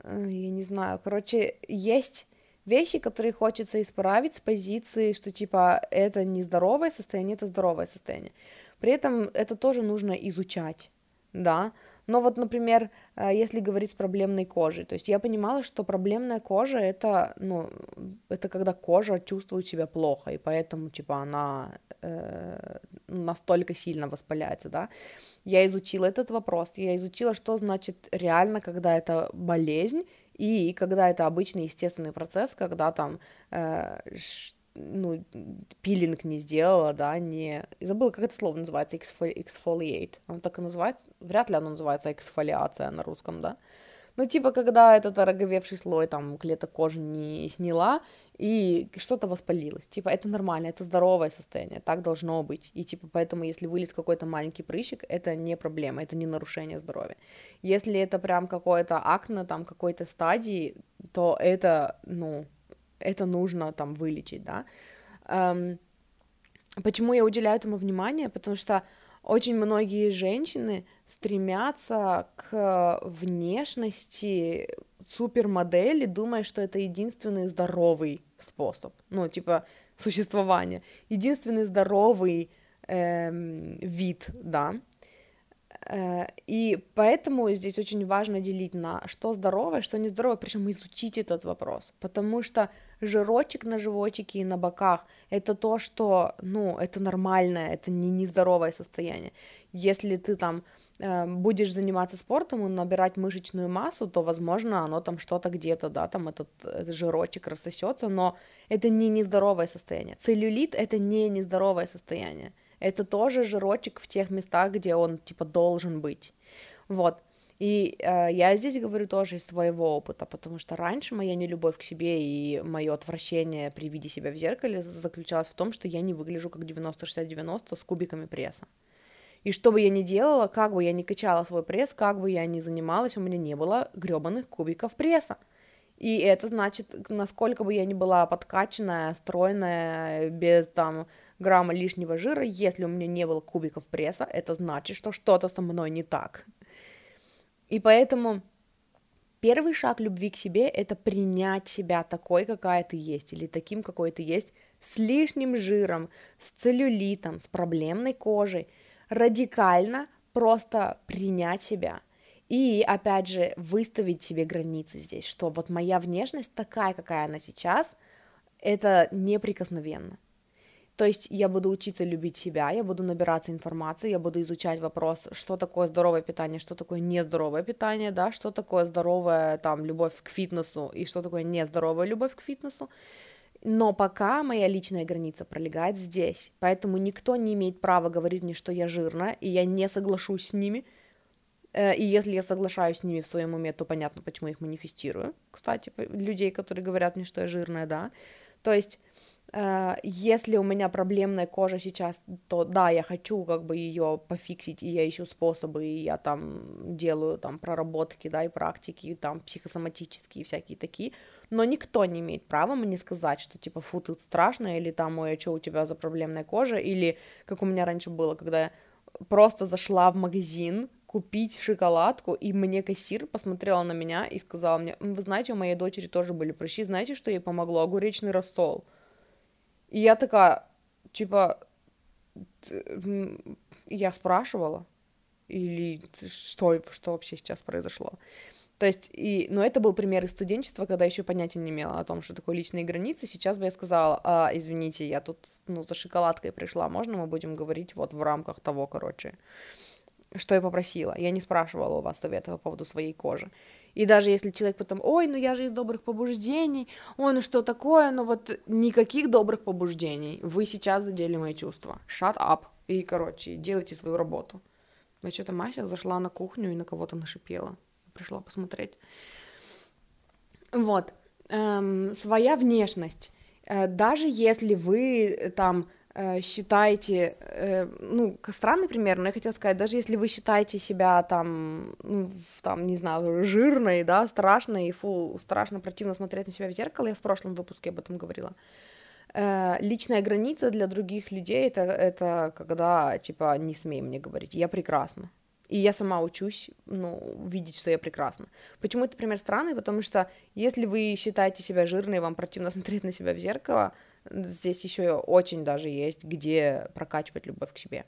A: Э, я не знаю, короче, есть вещи, которые хочется исправить с позиции, что типа это не здоровое состояние, это здоровое состояние. При этом это тоже нужно изучать, да. Но вот, например, э, если говорить с проблемной кожей, то есть я понимала, что проблемная кожа это, ну, это когда кожа чувствует себя плохо, и поэтому, типа, она э, настолько сильно воспаляется, да. Я изучила этот вопрос, я изучила, что значит реально, когда это болезнь, и когда это обычный естественный процесс, когда там э, ну, пилинг не сделала, да, не... Забыла, как это слово называется, exfoliate. Оно так и называется? Вряд ли оно называется эксфолиация на русском, да? Ну, типа, когда этот ороговевший слой, там, клеток кожи не сняла, и что-то воспалилось. Типа, это нормально, это здоровое состояние, так должно быть. И, типа, поэтому, если вылез какой-то маленький прыщик, это не проблема, это не нарушение здоровья. Если это прям какое-то акне, там, какой-то стадии, то это, ну, это нужно там вылечить, да. Эм, почему я уделяю этому внимание? Потому что очень многие женщины стремятся к внешности супермодели, думая, что это единственный здоровый способ, ну, типа, существования, единственный здоровый эм, вид, да, Э, и поэтому здесь очень важно делить на что здоровое, что нездоровое, причем изучить этот вопрос, потому что жирочек на животике и на боках – это то, что, ну, это нормальное, это не нездоровое состояние. Если ты там э, будешь заниматься спортом и набирать мышечную массу, то, возможно, оно там что-то где-то, да, там этот, этот жирочек рассосется, но это не нездоровое состояние. Целлюлит – это не нездоровое состояние это тоже жирочек в тех местах, где он, типа, должен быть. Вот. И э, я здесь говорю тоже из своего опыта, потому что раньше моя нелюбовь к себе и мое отвращение при виде себя в зеркале заключалось в том, что я не выгляжу как 90-60-90 с кубиками пресса. И что бы я ни делала, как бы я ни качала свой пресс, как бы я ни занималась, у меня не было гребаных кубиков пресса. И это значит, насколько бы я ни была подкачанная, стройная, без там грамма лишнего жира, если у меня не было кубиков пресса, это значит, что что-то со мной не так. И поэтому Первый шаг любви к себе — это принять себя такой, какая ты есть, или таким, какой ты есть, с лишним жиром, с целлюлитом, с проблемной кожей. Радикально просто принять себя. И, опять же, выставить себе границы здесь, что вот моя внешность такая, какая она сейчас, это неприкосновенно. То есть я буду учиться любить себя, я буду набираться информации, я буду изучать вопрос, что такое здоровое питание, что такое нездоровое питание, да, что такое здоровая там любовь к фитнесу и что такое нездоровая любовь к фитнесу. Но пока моя личная граница пролегает здесь, поэтому никто не имеет права говорить мне, что я жирная, и я не соглашусь с ними. Э, и если я соглашаюсь с ними в своем уме, то понятно, почему я их манифестирую. Кстати, людей, которые говорят мне, что я жирная, да. То есть если у меня проблемная кожа сейчас, то да, я хочу как бы ее пофиксить, и я ищу способы, и я там делаю там проработки, да, и практики, и там психосоматические всякие такие, но никто не имеет права мне сказать, что типа, фу, ты страшно, или там, ой, а что у тебя за проблемная кожа, или как у меня раньше было, когда я просто зашла в магазин, купить шоколадку, и мне кассир посмотрела на меня и сказала мне, вы знаете, у моей дочери тоже были прыщи, знаете, что ей помогло? Огуречный рассол. И я такая, типа, я спрашивала, или что, что вообще сейчас произошло. То есть, и, но это был пример из студенчества, когда еще понятия не имела о том, что такое личные границы. Сейчас бы я сказала, а, извините, я тут, ну, за шоколадкой пришла, можно мы будем говорить вот в рамках того, короче, что я попросила. Я не спрашивала у вас совета по поводу своей кожи. И даже если человек потом, ой, ну я же из добрых побуждений, ой, ну что такое, ну вот никаких добрых побуждений, вы сейчас задели мои чувства. Shut up. И, короче, делайте свою работу. Ну что-то Мася зашла на кухню и на кого-то нашипела. Пришла посмотреть. Вот. Эм, своя внешность. Э, даже если вы там Э, считаете, э, ну, странный пример, но я хотела сказать, даже если вы считаете себя там, ну, там, не знаю, жирной, да, страшной, фу, страшно противно смотреть на себя в зеркало, я в прошлом выпуске об этом говорила, э, личная граница для других людей это, это когда, типа, не смей мне говорить, я прекрасна. И я сама учусь, ну, видеть, что я прекрасна. Почему это пример странный? Потому что если вы считаете себя жирной, вам противно смотреть на себя в зеркало, здесь еще очень даже есть, где прокачивать любовь к себе.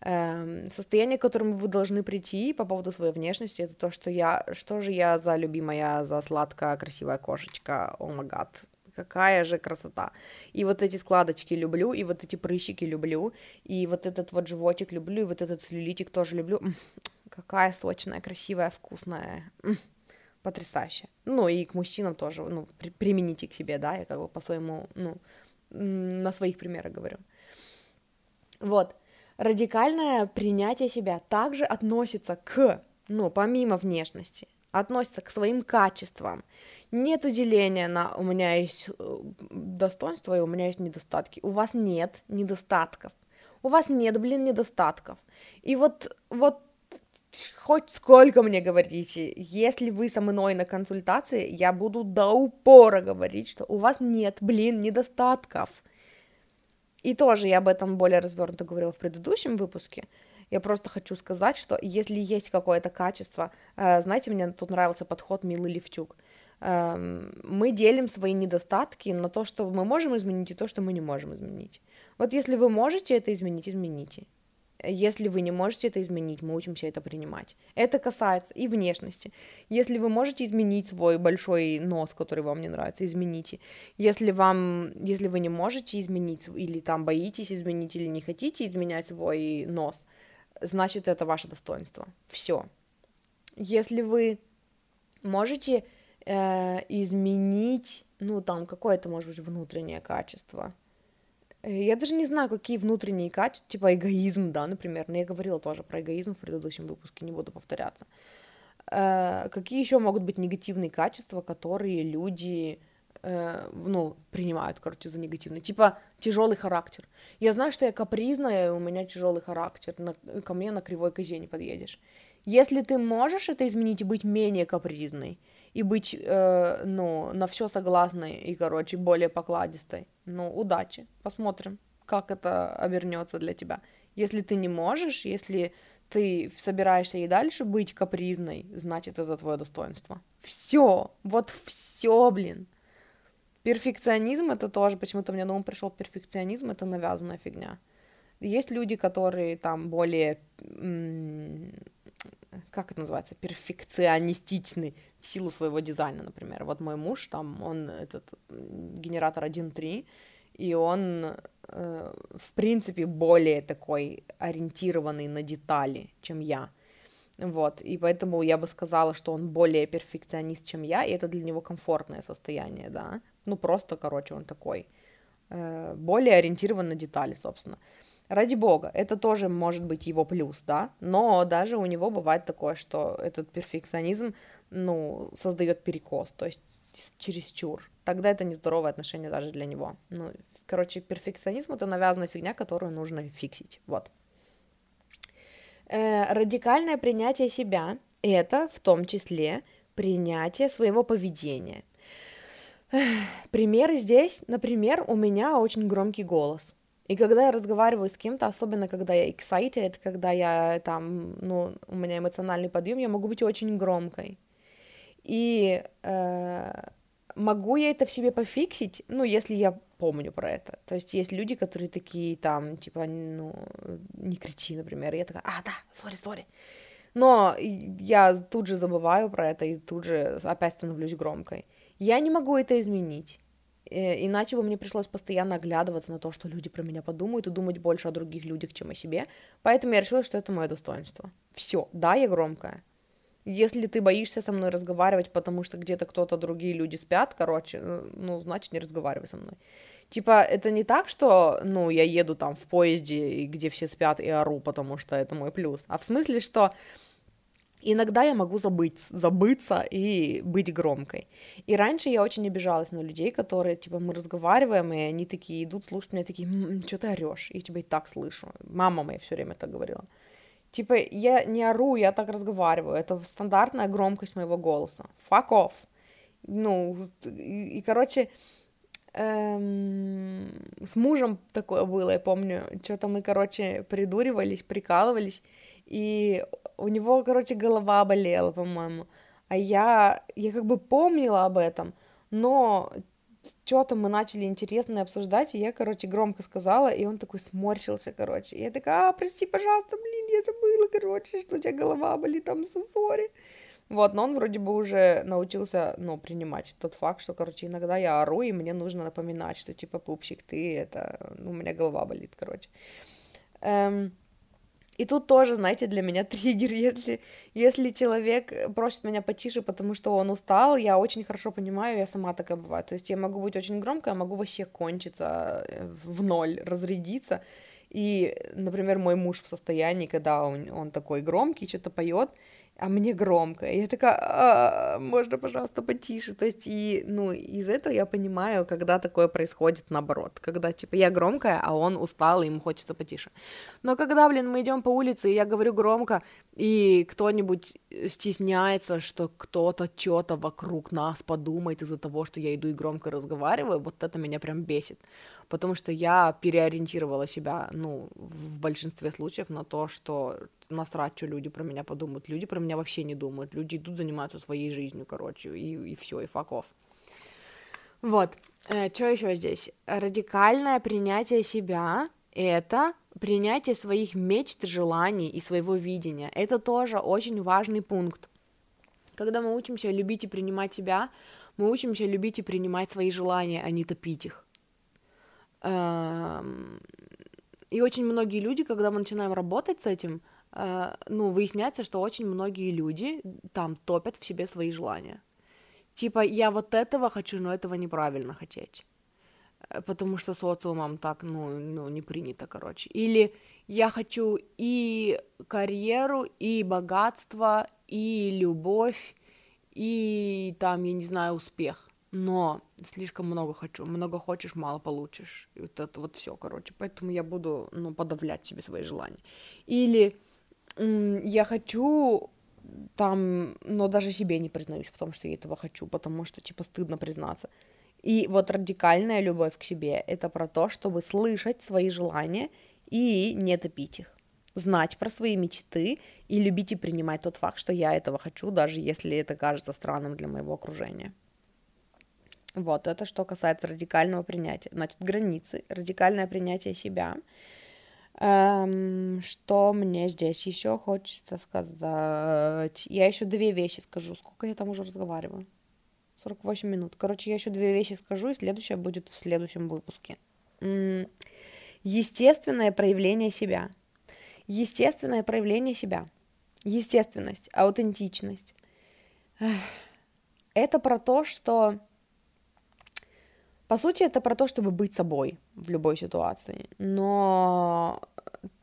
A: Эм, состояние, к которому вы должны прийти по поводу своей внешности, это то, что я, что же я за любимая, за сладкая, красивая кошечка, о май гад, какая же красота. И вот эти складочки люблю, и вот эти прыщики люблю, и вот этот вот животик люблю, и вот этот целлюлитик тоже люблю. Какая сочная, красивая, вкусная потрясающе. Ну, и к мужчинам тоже, ну, при, примените к себе, да, я как бы по своему, ну, на своих примерах говорю. Вот. Радикальное принятие себя также относится к, ну, помимо внешности, относится к своим качествам. Нет деления на у меня есть э, достоинства и у меня есть недостатки. У вас нет недостатков. У вас нет, блин, недостатков. И вот, вот хоть сколько мне говорите, если вы со мной на консультации, я буду до упора говорить, что у вас нет, блин, недостатков. И тоже я об этом более развернуто говорила в предыдущем выпуске. Я просто хочу сказать, что если есть какое-то качество, э, знаете, мне тут нравился подход Милы Левчук. Эм, мы делим свои недостатки на то, что мы можем изменить, и то, что мы не можем изменить. Вот если вы можете это изменить, измените. Если вы не можете это изменить, мы учимся это принимать. Это касается и внешности. Если вы можете изменить свой большой нос, который вам не нравится, измените. Если вам, если вы не можете изменить или там боитесь изменить или не хотите изменять свой нос, значит это ваше достоинство. Все. Если вы можете э, изменить, ну там какое-то может быть внутреннее качество, я даже не знаю, какие внутренние качества, типа эгоизм, да, например. Но я говорила тоже про эгоизм в предыдущем выпуске, не буду повторяться. Э, какие еще могут быть негативные качества, которые люди, э, ну, принимают, короче, за негативные? Типа тяжелый характер. Я знаю, что я капризная, у меня тяжелый характер. На, ко мне на кривой козе не подъедешь. Если ты можешь это изменить и быть менее капризной, и быть, э, ну, на все согласной и, короче, более покладистой. Ну, удачи, посмотрим, как это обернется для тебя. Если ты не можешь, если ты собираешься и дальше быть капризной, значит, это твое достоинство. Все, вот все, блин. Перфекционизм это тоже, почему-то мне на ум пришел перфекционизм, это навязанная фигня. Есть люди, которые там более, как это называется, перфекционистичны силу своего дизайна, например. Вот мой муж, там, он этот генератор 1.3, и он, э, в принципе, более такой ориентированный на детали, чем я. Вот, и поэтому я бы сказала, что он более перфекционист, чем я, и это для него комфортное состояние, да. Ну, просто, короче, он такой, э, более ориентирован на детали, собственно. Ради бога, это тоже может быть его плюс, да, но даже у него бывает такое, что этот перфекционизм, ну, создает перекос, то есть чересчур. Тогда это нездоровое отношение даже для него. Ну, короче, перфекционизм это навязанная фигня, которую нужно фиксить. Вот. Э, радикальное принятие себя это в том числе принятие своего поведения. Примеры здесь, например, у меня очень громкий голос. И когда я разговариваю с кем-то, особенно когда я excited, когда я там, ну, у меня эмоциональный подъем, я могу быть очень громкой. И э, могу я это в себе пофиксить, ну, если я помню про это. То есть есть люди, которые такие там, типа, ну, не кричи, например. И я такая, а, да, сори, сори. Но я тут же забываю про это и тут же опять становлюсь громкой. Я не могу это изменить. Э, иначе бы мне пришлось постоянно оглядываться на то, что люди про меня подумают, и думать больше о других людях, чем о себе. Поэтому я решила, что это мое достоинство. Все, да, я громкая. Если ты боишься со мной разговаривать, потому что где-то кто-то другие люди спят, короче, э, ну, значит, не разговаривай со мной. Типа, это не так, что, ну, я еду там в поезде, где все спят и ору, потому что это мой плюс. А в смысле, что иногда я могу забыть, забыться и быть громкой. И раньше я очень обижалась на людей, которые, типа, мы разговариваем, и они такие идут, слушают меня, такие, что ты орешь? Я тебя и так слышу. Мама моя все время так говорила. Типа, я не ору, я так разговариваю. Это стандартная громкость моего голоса. Fuck off. Ну, и, и короче, эм, с мужем такое было, я помню. Что-то мы, короче, придуривались, прикалывались. И у него, короче, голова болела, по-моему. А я, я как бы помнила об этом, но что-то мы начали интересное обсуждать, и я, короче, громко сказала, и он такой сморщился, короче. И я такая, а, прости, пожалуйста, блин, я забыла, короче, что у тебя голова болит, там, сори. Вот, но он вроде бы уже научился, ну, принимать тот факт, что, короче, иногда я ору, и мне нужно напоминать, что, типа, пупсик, ты это, ну, у меня голова болит, короче. Эм, и тут тоже, знаете, для меня триггер, если, если человек просит меня потише, потому что он устал, я очень хорошо понимаю, я сама такая бываю. То есть я могу быть очень громкой, я могу вообще кончиться э, в ноль, разрядиться. И, например, мой муж в состоянии, когда он, он такой громкий, что-то поет, а мне громко. Я такая, а, можно, пожалуйста, потише. То есть, и, ну, из этого я понимаю, когда такое происходит наоборот. Когда, типа, я громкая, а он устал, и ему хочется потише. Но когда, блин, мы идем по улице, и я говорю громко, и кто-нибудь стесняется, что кто-то что-то вокруг нас подумает из-за того, что я иду и громко разговариваю, вот это меня прям бесит потому что я переориентировала себя, ну, в большинстве случаев на то, что насрать, что люди про меня подумают. Люди про меня вообще не думают. Люди идут, занимаются своей жизнью, короче, и, и все, и факов. Вот. Э, что еще здесь? Радикальное принятие себя — это принятие своих мечт, желаний и своего видения. Это тоже очень важный пункт. Когда мы учимся любить и принимать себя, мы учимся любить и принимать свои желания, а не топить их. Эм, и очень многие люди, когда мы начинаем работать с этим, э, ну, выясняется, что очень многие люди там топят в себе свои желания. Типа, я вот этого хочу, но этого неправильно хотеть. Э, потому что социумом так, ну, ну, не принято, короче. Или я хочу и карьеру, и богатство, и любовь, и там, я не знаю, успех но слишком много хочу. Много хочешь, мало получишь. И вот это вот все, короче. Поэтому я буду, ну, подавлять себе свои желания. Или я хочу там, но даже себе не признаюсь в том, что я этого хочу, потому что, типа, стыдно признаться. И вот радикальная любовь к себе — это про то, чтобы слышать свои желания и не топить их. знать про свои мечты и любить и принимать тот факт, что я этого хочу, даже если это кажется странным для моего окружения. Вот, это что касается радикального принятия. Значит, границы, радикальное принятие себя. Эм, что мне здесь еще хочется сказать? Я еще две вещи скажу. Сколько я там уже разговариваю? 48 минут. Короче, я еще две вещи скажу, и следующее будет в следующем выпуске. Естественное проявление себя. Естественное проявление себя. Естественность, аутентичность. Это про то, что по сути, это про то, чтобы быть собой в любой ситуации. Но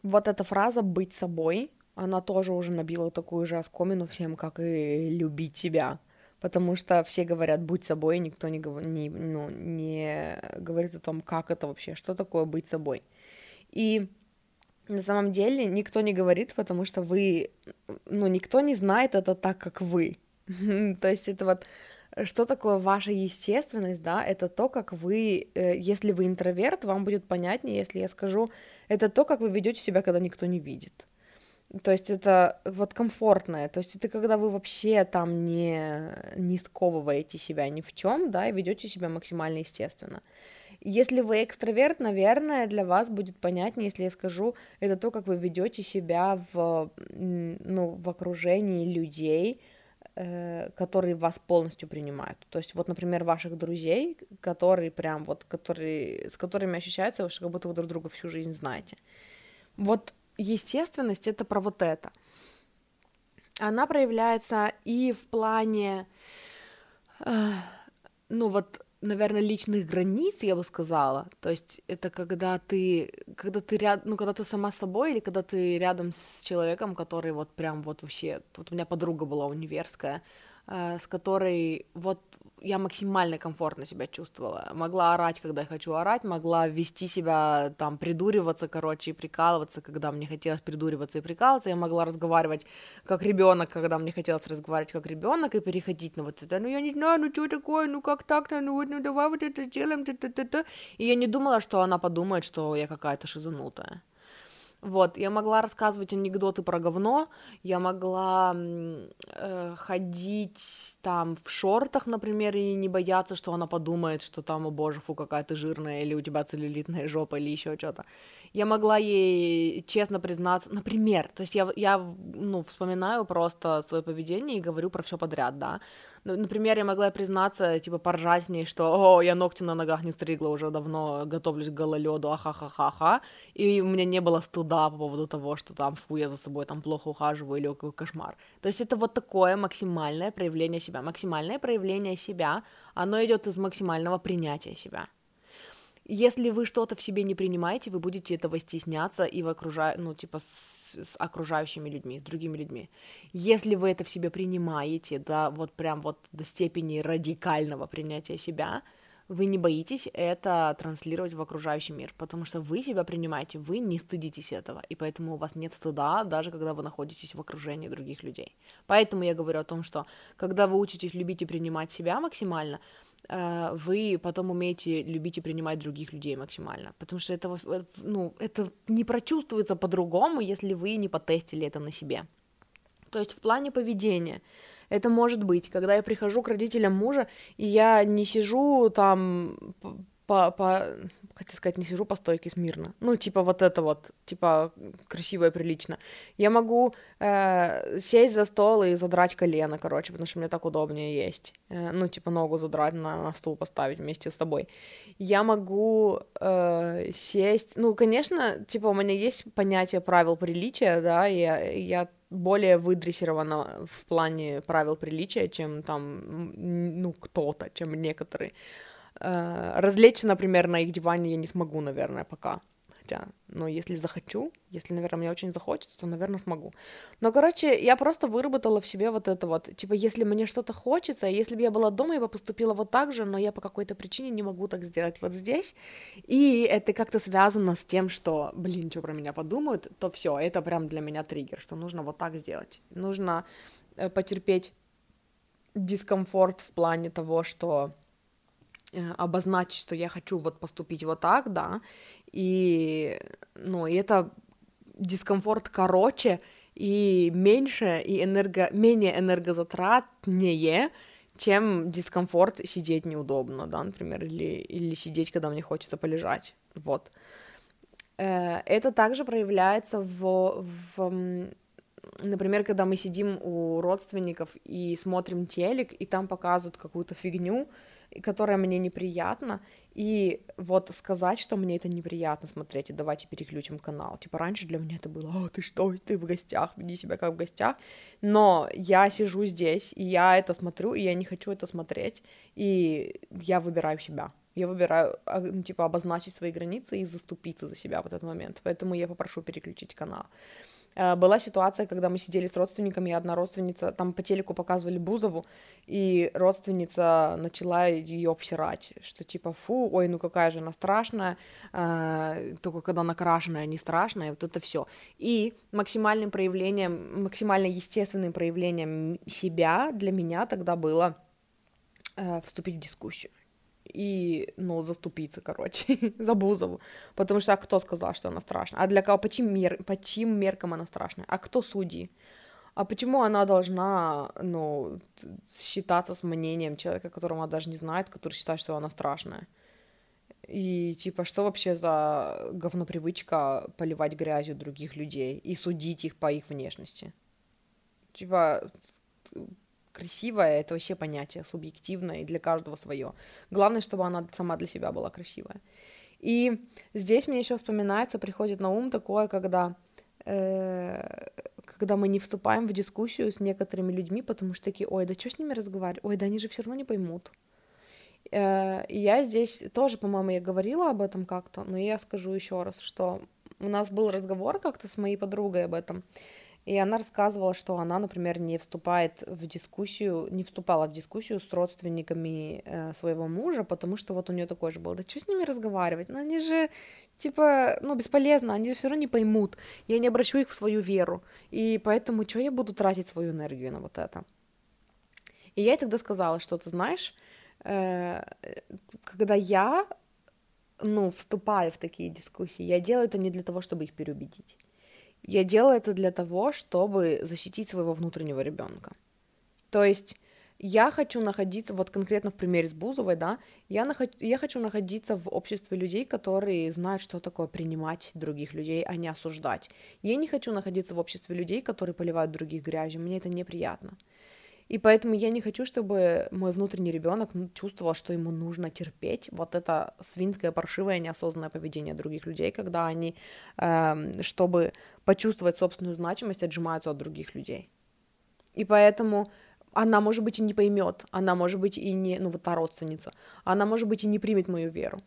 A: вот эта фраза «быть собой», она тоже уже набила такую же оскомину всем, как и «любить себя». Потому что все говорят «будь собой», никто не, не, ну, не говорит о том, как это вообще, что такое быть собой. И на самом деле никто не говорит, потому что вы, ну, никто не знает это так, как вы. То есть это вот что такое ваша естественность, да, это то, как вы, э, если вы интроверт, вам будет понятнее, если я скажу, это то, как вы ведете себя, когда никто не видит. То есть это вот комфортное, то есть это когда вы вообще там не, не сковываете себя ни в чем, да, и ведете себя максимально естественно. Если вы экстраверт, наверное, для вас будет понятнее, если я скажу, это то, как вы ведете себя в, ну, в окружении людей, э, которые вас полностью принимают. То есть вот, например, ваших друзей, которые прям вот, которые, с которыми ощущается, что как будто вы друг друга всю жизнь знаете. Вот естественность — это про вот это. Она проявляется и в плане, э, ну вот, наверное, личных границ, я бы сказала. То есть это когда ты, когда ты ряд, ну, когда ты сама собой или когда ты рядом с человеком, который вот прям вот вообще... Вот у меня подруга была универская, с которой вот я максимально комфортно себя чувствовала. Могла орать, когда хочу орать, могла вести себя, там, придуриваться, короче, и прикалываться, когда мне хотелось придуриваться и прикалываться. Я могла разговаривать как ребенок, когда мне хотелось разговаривать как ребенок и переходить на вот это, ну я не знаю, ну что такое, ну как так-то, ну вот, ну давай вот это сделаем, т -т -т -т. И я не думала, что она подумает, что я какая-то шизанутая. Вот, я могла рассказывать анекдоты про говно, я могла э, ходить там в шортах, например, и не бояться, что она подумает, что там, о боже, фу, какая ты жирная, или у тебя целлюлитная жопа, или еще что-то. Я могла ей честно признаться, например, то есть я, я ну, вспоминаю просто свое поведение и говорю про все подряд, да. Ну, например, я могла признаться, типа, поржать с ней, что, о, я ногти на ногах не стригла уже давно, готовлюсь к гололеду, ахахахаха, и у меня не было стыда по поводу того, что там, фу, я за собой там плохо ухаживаю, или какой кошмар. То есть это вот такое максимальное проявление себя. Максимальное проявление себя, оно идет из максимального принятия себя. Если вы что-то в себе не принимаете, вы будете этого стесняться и в окружа... ну, типа, с, с окружающими людьми, с другими людьми. Если вы это в себе принимаете, да, вот прям вот до степени радикального принятия себя, вы не боитесь это транслировать в окружающий мир, потому что вы себя принимаете, вы не стыдитесь этого, и поэтому у вас нет стыда, даже когда вы находитесь в окружении других людей. Поэтому я говорю о том, что когда вы учитесь любить и принимать себя максимально, Э, вы потом умеете любить и принимать других людей максимально. Потому что это, э, ну, это не прочувствуется по-другому, если вы не потестили это на себе. То есть в плане поведения это может быть, когда я прихожу к родителям мужа, и я не сижу там по, по хотел сказать, не сижу по стойке смирно. Ну, типа вот это вот, типа красиво и прилично. Я могу э, сесть за стол и задрать колено, короче, потому что мне так удобнее есть. Э, ну, типа ногу задрать на, на стул поставить вместе с тобой. Я могу э, сесть, ну, конечно, типа у меня есть понятие правил приличия, да, я, я более выдрессирована в плане правил приличия, чем там, ну, кто-то, чем некоторые. Э, развлечься, например, на их диване я не смогу, наверное, пока. Хотя, но если захочу, если, наверное, мне очень захочется, то, наверное, смогу. Но, короче, я просто выработала в себе вот это вот, типа, если мне что-то хочется, если бы я была дома, я бы поступила вот так же, но я по какой-то причине не могу так сделать вот здесь, и это как-то связано с тем, что, блин, что про меня подумают, то все, это прям для меня триггер, что нужно вот так сделать. Нужно э, потерпеть дискомфорт в плане того, что Э, обозначить, что я хочу вот поступить вот так, да, и, ну, и это дискомфорт короче и меньше, и энерго... менее энергозатратнее, чем дискомфорт сидеть неудобно, да, например, или, или сидеть, когда мне хочется полежать, вот. Э, это также проявляется в, в, например, когда мы сидим у родственников и смотрим телек, и там показывают какую-то фигню, которая мне неприятна, и вот сказать, что мне это неприятно смотреть, и давайте переключим канал. Типа раньше для меня это было, а ты что, ты в гостях, веди себя как в гостях. Но я сижу здесь, и я это смотрю, и я не хочу это смотреть, и я выбираю себя. Я выбираю, а, ну, типа, обозначить свои границы и заступиться за себя в этот момент. Поэтому я попрошу переключить канал. Э, была ситуация, когда мы сидели с родственниками, и одна родственница, там по телеку показывали Бузову, и родственница начала ее обсирать, что типа, фу, ой, ну какая же она страшная, э, только когда накрашенная, не страшная, вот это все. И максимальным проявлением, максимально естественным проявлением себя для меня тогда было э, вступить в дискуссию и, ну, заступиться, короче, за Бузову. Потому что а кто сказал, что она страшная? А для кого, по чьим, мер, по чьим меркам она страшная? А кто судьи? А почему она должна, ну, считаться с мнением человека, которого она даже не знает, который считает, что она страшная? И, типа, что вообще за говнопривычка поливать грязью других людей и судить их по их внешности? Типа, красивая это вообще понятие субъективное и для каждого свое. Главное, чтобы она сама для себя была красивая. И здесь мне еще вспоминается, приходит на ум такое, когда э, когда мы не вступаем в дискуссию с некоторыми людьми, потому что такие, ой, да что с ними разговаривать, ой, да они же все равно не поймут. Э, и я здесь тоже, по-моему, я говорила об этом как-то, но я скажу еще раз, что у нас был разговор как-то с моей подругой об этом, и она рассказывала, что она, например, не вступает в дискуссию, не вступала в дискуссию с родственниками э, своего мужа, потому что вот у нее такое же было. Да что с ними разговаривать? Ну они же типа, ну, бесполезно, они все равно не поймут. Я не обращу их в свою веру. И поэтому что я буду тратить свою энергию на вот это? И я ей тогда сказала, что ты знаешь, э, когда я, ну, вступаю в такие дискуссии, я делаю это не для того, чтобы их переубедить. Я делаю это для того, чтобы защитить своего внутреннего ребенка. То есть я хочу находиться, вот конкретно в примере с Бузовой, да, я, наход, я хочу находиться в обществе людей, которые знают, что такое принимать других людей, а не осуждать. Я не хочу находиться в обществе людей, которые поливают других грязью, мне это неприятно. И поэтому я не хочу, чтобы мой внутренний ребенок чувствовал, что ему нужно терпеть вот это свинское, паршивое, неосознанное поведение других людей, когда они, э, чтобы почувствовать собственную значимость, отжимаются от других людей. И поэтому она, может быть, и не поймет, она, может быть, и не, ну, вот та родственница, она, может быть, и не примет мою веру.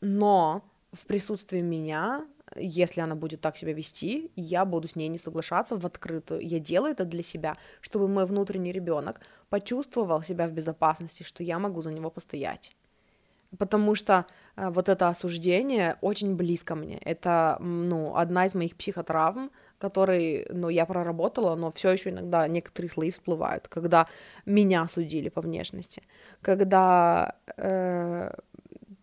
A: Но в присутствии меня если она будет так себя вести, я буду с ней не соглашаться в открытую. Я делаю это для себя, чтобы мой внутренний ребенок почувствовал себя в безопасности, что я могу за него постоять. Потому что э, вот это осуждение очень близко мне. Это, ну, одна из моих психотравм, которые, ну, я проработала, но все еще иногда некоторые слои всплывают, когда меня судили по внешности, когда э,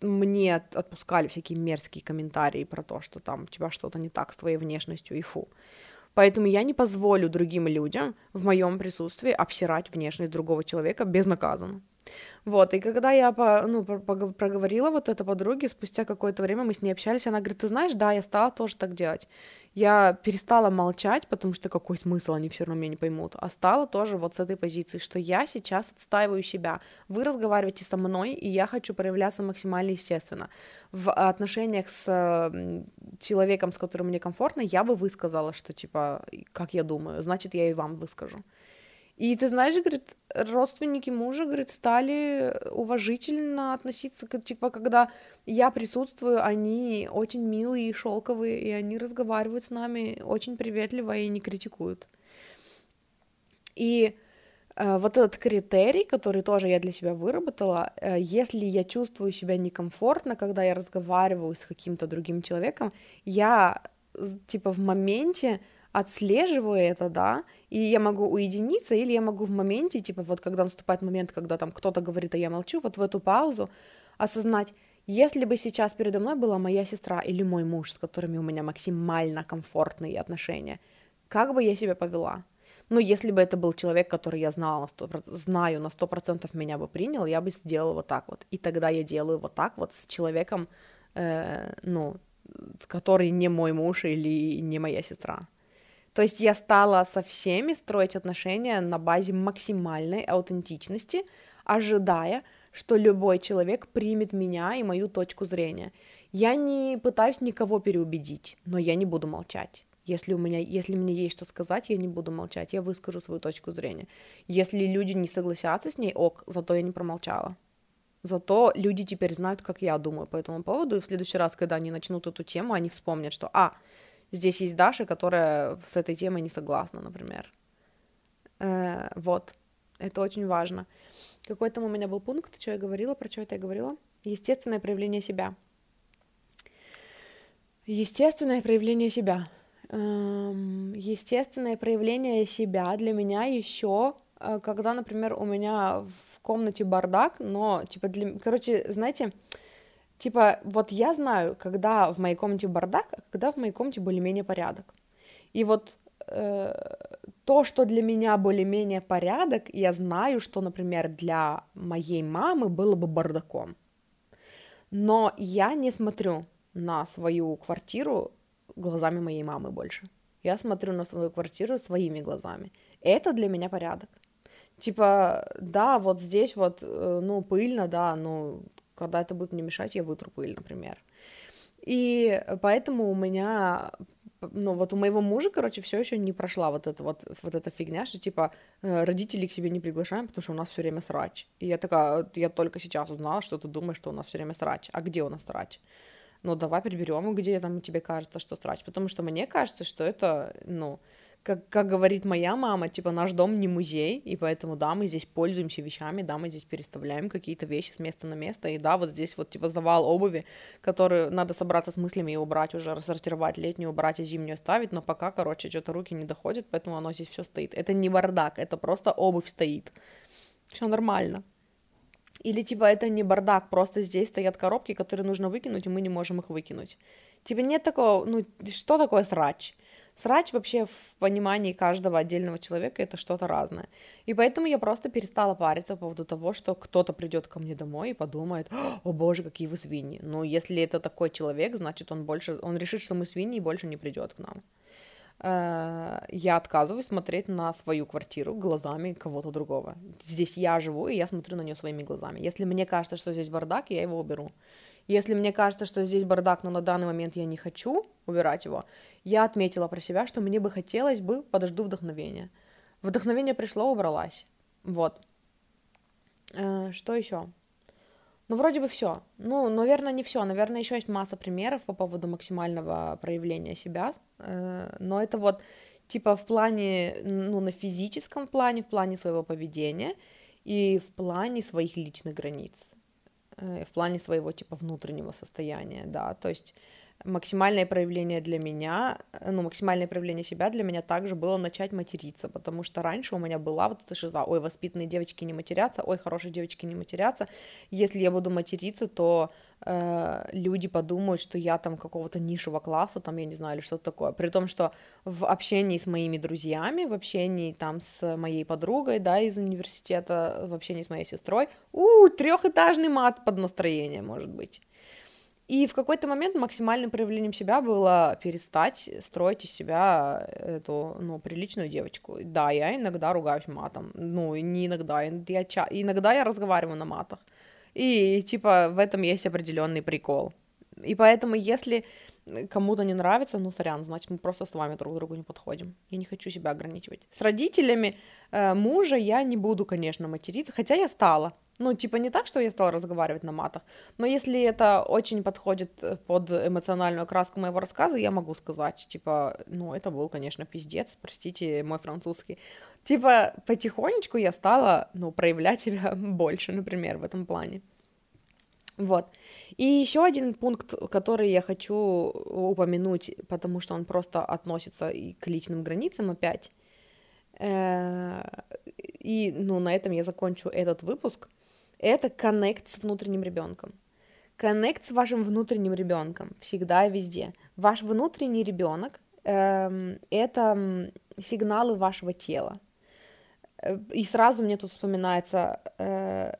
A: мне отпускали всякие мерзкие комментарии про то, что там у тебя что-то не так с твоей внешностью и фу. Поэтому я не позволю другим людям в моем присутствии обсирать внешность другого человека безнаказанно. Вот, и когда я по, ну, проговорила вот это подруге, спустя какое-то время мы с ней общались, она говорит, ты знаешь, да, я стала тоже так делать. Я перестала молчать, потому что какой смысл, они все равно меня не поймут, а стала тоже вот с этой позиции, что я сейчас отстаиваю себя. Вы разговариваете со мной, и я хочу проявляться максимально естественно. В отношениях с человеком, с которым мне комфортно, я бы высказала, что типа, как я думаю, значит, я и вам выскажу. И ты знаешь, говорит, родственники мужа, говорит, стали уважительно относиться к, типа, когда я присутствую, они очень милые и шелковые, и они разговаривают с нами очень приветливо и не критикуют. И э, вот этот критерий, который тоже я для себя выработала, э, если я чувствую себя некомфортно, когда я разговариваю с каким-то другим человеком, я типа в моменте отслеживаю это, да, и я могу уединиться, или я могу в моменте, типа вот когда наступает момент, когда там кто-то говорит, а я молчу, вот в эту паузу осознать, Если бы сейчас передо мной была моя сестра или мой муж, с которыми у меня максимально комфортные отношения, как бы я себя повела? Ну, если бы это был человек, который я знала, 100%, знаю, на сто процентов меня бы принял, я бы сделала вот так вот. И тогда я делаю вот так вот с человеком, э, ну, который не мой муж или не моя сестра. То есть я стала со всеми строить отношения на базе максимальной аутентичности, ожидая, что любой человек примет меня и мою точку зрения. Я не пытаюсь никого переубедить, но я не буду молчать. Если, у меня, если мне есть что сказать, я не буду молчать, я выскажу свою точку зрения. Если люди не согласятся с ней, ок, зато я не промолчала. Зато люди теперь знают, как я думаю по этому поводу, и в следующий раз, когда они начнут эту тему, они вспомнят, что, а, здесь есть Даша, которая с этой темой не согласна, например. Э, вот, это очень важно. Какой там у меня был пункт, что я говорила, про что это я говорила? Естественное проявление себя. Естественное проявление себя. Эм, естественное проявление себя для меня еще, э, когда, например, у меня в комнате бардак, но, типа, для... Короче, знаете, типа, вот я знаю, когда в моей комнате бардак, а когда в моей комнате более-менее порядок. И вот э, то, что для меня более-менее порядок, я знаю, что, например, для моей мамы было бы бардаком. Но я не смотрю на свою квартиру глазами моей мамы больше. Я смотрю на свою квартиру своими глазами. Это для меня порядок. Типа, да, вот здесь вот, э, ну, пыльно, да, ну, когда это будет мне мешать, я вытру пыль, например. И поэтому у меня, ну, вот у моего мужа, короче, все еще не прошла вот эта вот, вот эта фигня, что, типа, э, родителей к себе не приглашаем, потому что у нас все время срач. И я такая, я только сейчас узнала, что ты думаешь, что у нас все время срач. А где у нас срач? ну, давай приберем, где там тебе кажется, что срач, потому что мне кажется, что это, ну, как, как говорит моя мама, типа, наш дом не музей, и поэтому, да, мы здесь пользуемся вещами, да, мы здесь переставляем какие-то вещи с места на место, и да, вот здесь вот, типа, завал обуви, который надо собраться с мыслями и убрать уже, рассортировать, летнюю убрать, а зимнюю оставить, но пока, короче, что-то руки не доходят, поэтому оно здесь все стоит. Это не бардак, это просто обувь стоит. Все нормально. Или типа это не бардак, просто здесь стоят коробки, которые нужно выкинуть, и мы не можем их выкинуть. Типа нет такого, ну что такое срач? Срач вообще в понимании каждого отдельного человека это что-то разное. И поэтому я просто перестала париться по поводу того, что кто-то придет ко мне домой и подумает, о боже, какие вы свиньи. Ну, если это такой человек, значит, он больше, он решит, что мы свиньи и больше не придет к нам. Э, я отказываюсь смотреть на свою квартиру глазами кого-то другого. Здесь я живу, и я смотрю на нее своими глазами. Если мне кажется, что здесь бардак, я его уберу. Если мне кажется, что здесь бардак, но на данный момент я не хочу убирать его, я отметила про себя, что мне бы хотелось бы, подожду вдохновения. Вдохновение пришло, убралась. Вот. Э, что еще? Ну, вроде бы все. Ну, наверное, не все. Наверное, еще есть масса примеров по поводу максимального проявления себя. Э, но это вот типа в плане, ну, на физическом плане, в плане своего поведения и в плане своих личных границ, в плане своего типа внутреннего состояния, да. То есть максимальное проявление для меня, ну, максимальное проявление себя для меня также было начать материться, потому что раньше у меня была вот эта шиза, ой, воспитанные девочки не матерятся, ой, хорошие девочки не матерятся, если я буду материться, то э, люди подумают, что я там какого-то низшего класса, там, я не знаю, или что-то такое, при том, что в общении с моими друзьями, в общении там с моей подругой, да, из университета, в общении с моей сестрой, у, трехэтажный мат под настроение, может быть. И в какой-то момент максимальным проявлением себя было перестать строить из себя эту, ну, приличную девочку. Да, я иногда ругаюсь матом, ну, не иногда, я ча... иногда я разговариваю на матах. И, типа, в этом есть определенный прикол. И поэтому, если кому-то не нравится, ну, сорян, значит, мы просто с вами друг к другу не подходим. Я не хочу себя ограничивать. С родителями э, мужа я не буду, конечно, материться, хотя я стала. Ну, типа не так, что я стала разговаривать на матах, но если это очень подходит э, под эмоциональную окраску моего рассказа, я могу сказать, типа, ну, это был, конечно, пиздец, простите мой французский. Типа, потихонечку я стала, ну, проявлять себя больше, например, в этом плане. Вот. И еще один пункт, который я хочу упомянуть, потому что он просто относится и к личным границам опять. Э, и, ну, на этом я закончу этот выпуск это коннект с внутренним ребенком. Коннект с вашим внутренним ребенком всегда и везде. Ваш внутренний ребенок эм, это сигналы вашего тела. Э, и сразу мне тут вспоминается, э,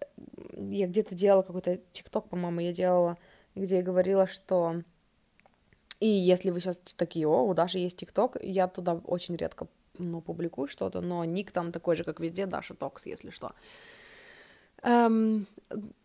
A: я где-то делала какой-то тикток, по-моему, я делала, где я говорила, что и если вы сейчас такие, о, у Даши есть ТикТок, я туда очень редко ну, публикую что-то, но ник там такой же, как везде, Даша Токс, если что. Эм,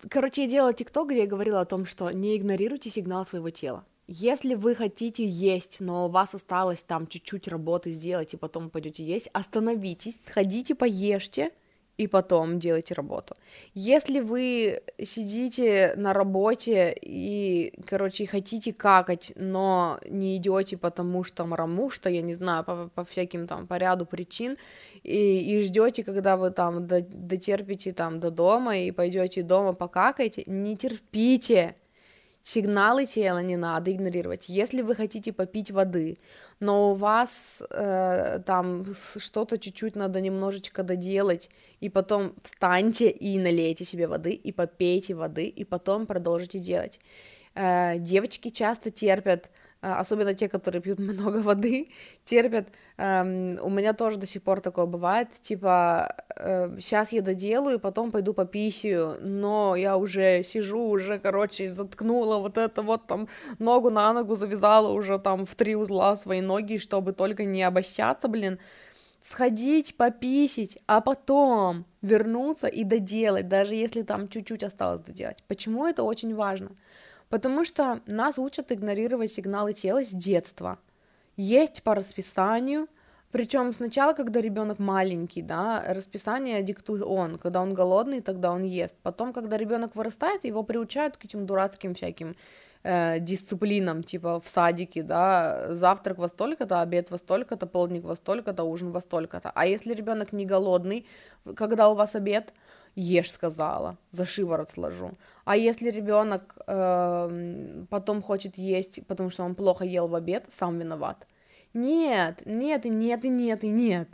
A: короче, я делала ТикТок, где я говорила о том, что не игнорируйте сигнал своего тела. Если вы хотите есть, но у вас осталось там чуть-чуть работы сделать, и потом пойдете есть, остановитесь, сходите, поешьте, и потом делайте работу. Если вы сидите на работе и, короче, хотите какать, но не идете потому что мраму, что я не знаю, по, по всяким там, по ряду причин, и, и ждете, когда вы там дотерпите там до дома и пойдете дома покакаете, не терпите, Сигналы тела не надо игнорировать. Если вы хотите попить воды, но у вас э, там что-то чуть-чуть надо немножечко доделать, и потом встаньте и налейте себе воды, и попейте воды, и потом продолжите делать. Э, девочки часто терпят особенно те, которые пьют много воды, терпят. Эм, у меня тоже до сих пор такое бывает, типа, сейчас я доделаю, потом пойду по писью, но я уже сижу, уже, короче, заткнула вот это вот там, ногу на ногу завязала уже там в три узла свои ноги, чтобы только не обощаться, блин, сходить, пописить, а потом вернуться и доделать, даже если там чуть-чуть осталось доделать. Почему это очень важно? Потому что нас учат игнорировать сигналы тела с детства. Есть по расписанию, причем сначала, когда ребенок маленький, да, расписание диктует он, когда он голодный, тогда он ест. Потом, когда ребенок вырастает, его приучают к этим дурацким всяким э, дисциплинам, типа в садике, да, завтрак во столько-то, обед во столько-то, полдник во столько-то, ужин во столько-то. А если ребенок не голодный, когда у вас обед, ешь сказала, за шиворот сложу. А если ребенок э, потом хочет есть, потому что он плохо ел в обед, сам виноват. Нет, нет, и нет, и нет, и нет.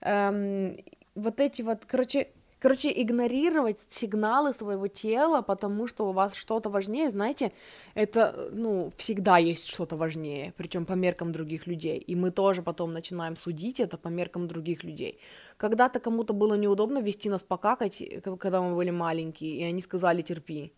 A: Эм, вот эти вот, короче, Короче, игнорировать сигналы своего тела, потому что у вас что-то важнее, знаете, это, ну, всегда есть что-то важнее, причем по меркам других людей. И мы тоже потом начинаем судить это по меркам других людей. Когда-то кому-то было неудобно вести нас покакать, когда мы были маленькие, и они сказали терпи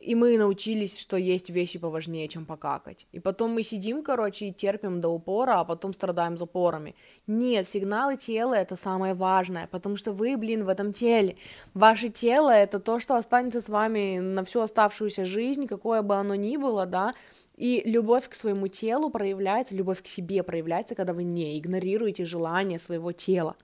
A: и мы научились, что есть вещи поважнее, чем покакать. И потом мы сидим, короче, и терпим до упора, а потом страдаем запорами. Нет, сигналы тела это самое важное, потому что вы, блин, в этом теле. Ваше тело это то, что останется с вами на всю оставшуюся жизнь, какое бы оно ни было, да, и любовь к своему телу проявляется, любовь к себе проявляется, когда вы не игнорируете желания своего тела.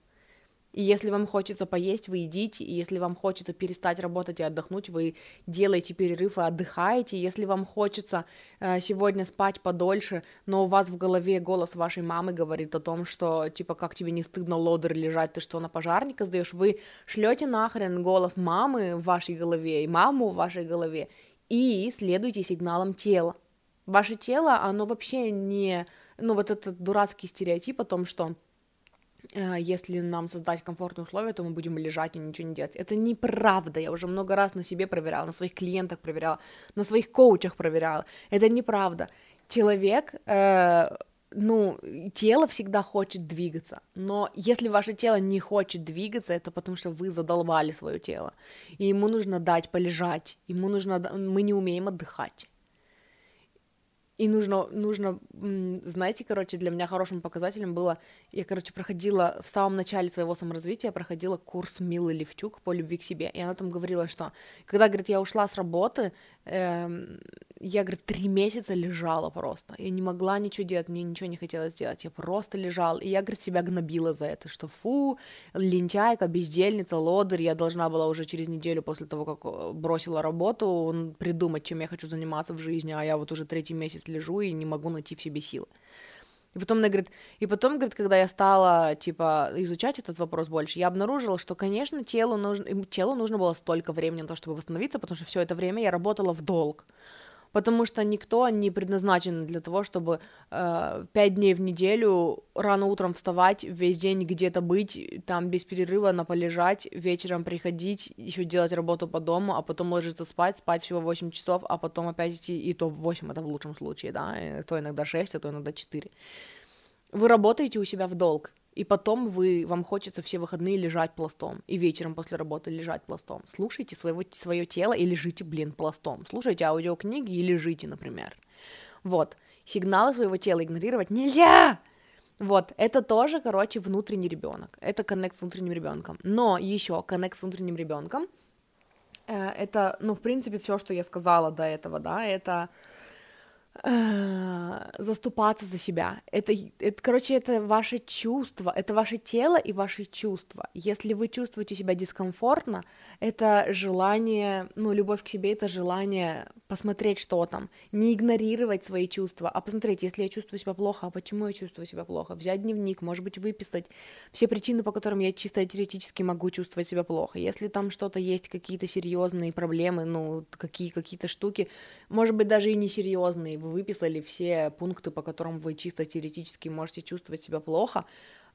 A: И если вам хочется поесть, вы едите, и если вам хочется перестать работать и отдохнуть, вы делаете перерыв и отдыхаете. Если вам хочется э, сегодня спать подольше, но у вас в голове голос вашей мамы говорит о том, что типа как тебе не стыдно лодер лежать, ты что на пожарника сдаешь, вы шлете нахрен голос мамы в вашей голове и маму в вашей голове и следуйте сигналам тела. Ваше тело, оно вообще не, ну вот этот дурацкий стереотип о том, что если нам создать комфортные условия, то мы будем лежать и ничего не делать. Это неправда. Я уже много раз на себе проверяла, на своих клиентах проверяла, на своих коучах проверяла. Это неправда. Человек, э, ну, тело всегда хочет двигаться. Но если ваше тело не хочет двигаться, это потому что вы задолбали свое тело. И ему нужно дать полежать. Ему нужно... Мы не умеем отдыхать. И нужно, нужно, знаете, короче, для меня хорошим показателем было, я, короче, проходила в самом начале своего саморазвития, проходила курс Милы Левчук по любви к себе, и она там говорила, что когда, говорит, я ушла с работы, эм, я, говорит, три месяца лежала просто. Я не могла ничего делать, мне ничего не хотелось делать. Я просто лежала. И я, говорит, себя гнобила за это, что фу, лентяйка, бездельница, лодырь. Я должна была уже через неделю после того, как э, бросила работу, придумать, чем я хочу заниматься в жизни, а я вот уже третий месяц лежу и не могу найти в себе силы. И потом она говорит, и потом, говорит, когда я стала, типа, изучать этот вопрос больше, я обнаружила, что, конечно, телу нужно, телу нужно было столько времени на то, чтобы восстановиться, потому что все это время я работала в долг потому что никто не предназначен для того, чтобы э, дней в неделю рано утром вставать, весь день где-то быть, там без перерыва на полежать, вечером приходить, еще делать работу по дому, а потом ложиться спать, спать всего 8 часов, а потом опять идти, и то 8, это в лучшем случае, да, и то иногда 6, а то иногда 4. Вы работаете у себя в долг, и потом вы, вам хочется все выходные лежать пластом, и вечером после работы лежать пластом. Слушайте своего, свое тело и лежите, блин, пластом. Слушайте аудиокниги и лежите, например. Вот. Сигналы своего тела игнорировать нельзя! Вот, это тоже, короче, внутренний ребенок. Это коннект с внутренним ребенком. Но еще коннект с внутренним ребенком. Э, это, ну, в принципе, все, что я сказала до этого, да, это заступаться за себя. Это, это, короче, это ваше чувство, это ваше тело и ваши чувства. Если вы чувствуете себя дискомфортно, это желание, ну, любовь к себе, это желание посмотреть, что там, не игнорировать свои чувства, а посмотреть, если я чувствую себя плохо, а почему я чувствую себя плохо, взять дневник, может быть, выписать все причины, по которым я чисто теоретически могу чувствовать себя плохо. Если там что-то есть, какие-то серьезные проблемы, ну, какие, какие-то штуки, может быть, даже и не серьезные, вы выписали все пункты, по которым вы чисто теоретически можете чувствовать себя плохо,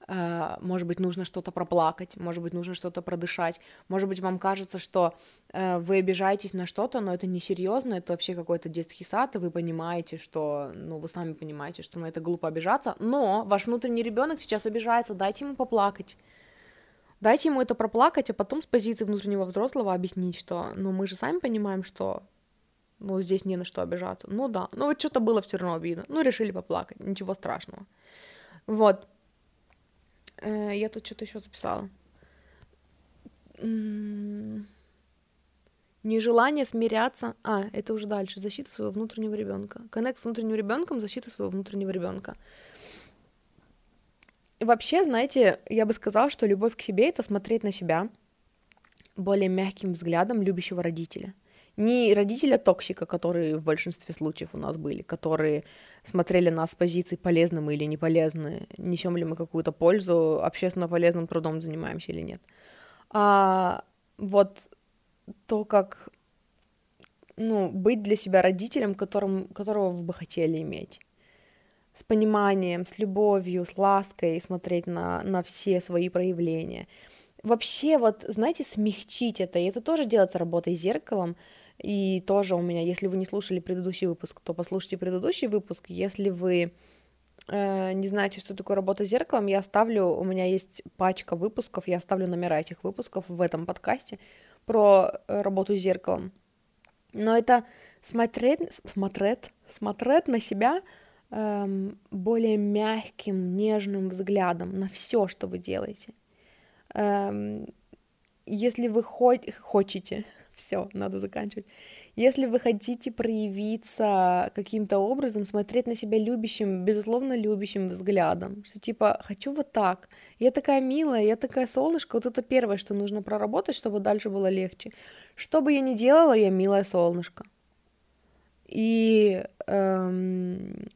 A: э, может быть, нужно что-то проплакать, может быть, нужно что-то продышать, может быть, вам кажется, что э, вы обижаетесь на что-то, но это не серьезно, это вообще какой-то детский сад, и вы понимаете, что, ну, вы сами понимаете, что на это глупо обижаться, но ваш внутренний ребенок сейчас обижается, дайте ему поплакать. Дайте ему это проплакать, а потом с позиции внутреннего взрослого объяснить, что, ну, мы же сами понимаем, что ну, здесь не на что обижаться. Ну да, ну вот что-то было все равно обидно. Ну, решили поплакать, ничего страшного. Вот. Э, я тут что-то еще записала. Нежелание смиряться. А, это уже дальше. Защита своего внутреннего ребенка. Коннект с внутренним ребенком, защита своего внутреннего ребенка. Вообще, знаете, я бы сказала, что любовь к себе это смотреть на себя более мягким взглядом любящего родителя — не родителя-токсика, которые в большинстве случаев у нас были, которые смотрели нас с позиции полезны мы или не полезны, несем ли мы какую-то пользу, общественно полезным трудом занимаемся или нет. А вот то, как ну, быть для себя родителем, которым, которого вы бы хотели иметь. С пониманием, с любовью, с лаской смотреть на, на все свои проявления. Вообще, вот, знаете, смягчить это, и это тоже делается работой с зеркалом, и тоже у меня, если вы не слушали предыдущий выпуск, то послушайте предыдущий выпуск. Если вы э, не знаете, что такое работа с зеркалом, я оставлю, у меня есть пачка выпусков, я оставлю номера этих выпусков в этом подкасте про э, работу с зеркалом. Но это смотреть, смотреть, смотреть на себя эм, более мягким, нежным взглядом на все, что вы делаете. Эм, если вы хоть, хотите, все, надо заканчивать. Если вы хотите проявиться каким-то образом, смотреть на себя любящим, безусловно, любящим взглядом, что типа хочу вот так, я такая милая, я такая солнышко, вот это первое, что нужно проработать, чтобы дальше было легче. Что бы я ни делала, я милое солнышко. И эм,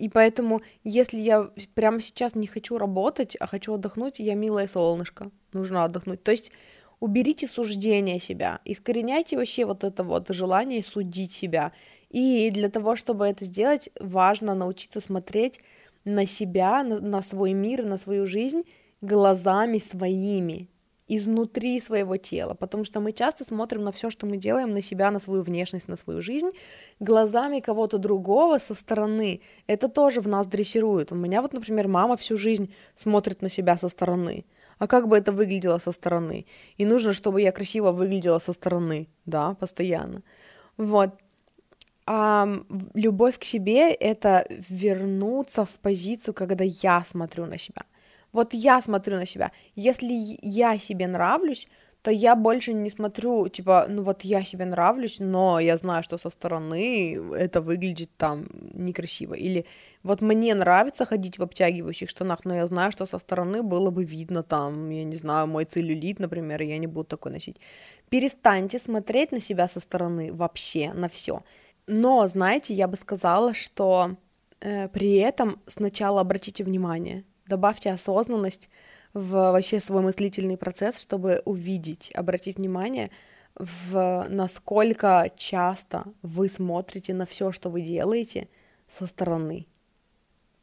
A: и поэтому, если я прямо сейчас не хочу работать, а хочу отдохнуть, я милое солнышко. Нужно отдохнуть. То есть уберите суждение себя, искореняйте вообще вот это вот желание судить себя. И для того, чтобы это сделать, важно научиться смотреть на себя, на, на свой мир, на свою жизнь глазами своими, изнутри своего тела, потому что мы часто смотрим на все, что мы делаем, на себя, на свою внешность, на свою жизнь, глазами кого-то другого со стороны. Это тоже в нас дрессирует. У меня вот, например, мама всю жизнь смотрит на себя со стороны а как бы это выглядело со стороны. И нужно, чтобы я красиво выглядела со стороны, да, постоянно. Вот. А любовь к себе — это вернуться в позицию, когда я смотрю на себя. Вот я смотрю на себя. Если я себе нравлюсь, то я больше не смотрю, типа, ну вот я себе нравлюсь, но я знаю, что со стороны это выглядит там некрасиво. Или вот мне нравится ходить в обтягивающих штанах, но я знаю, что со стороны было бы видно там, я не знаю, мой целлюлит, например, я не буду такой носить. Перестаньте смотреть на себя со стороны вообще, на все. Но, знаете, я бы сказала, что э, при этом сначала обратите внимание, добавьте осознанность в вообще свой мыслительный процесс, чтобы увидеть, обратить внимание, в насколько часто вы смотрите на все, что вы делаете со стороны,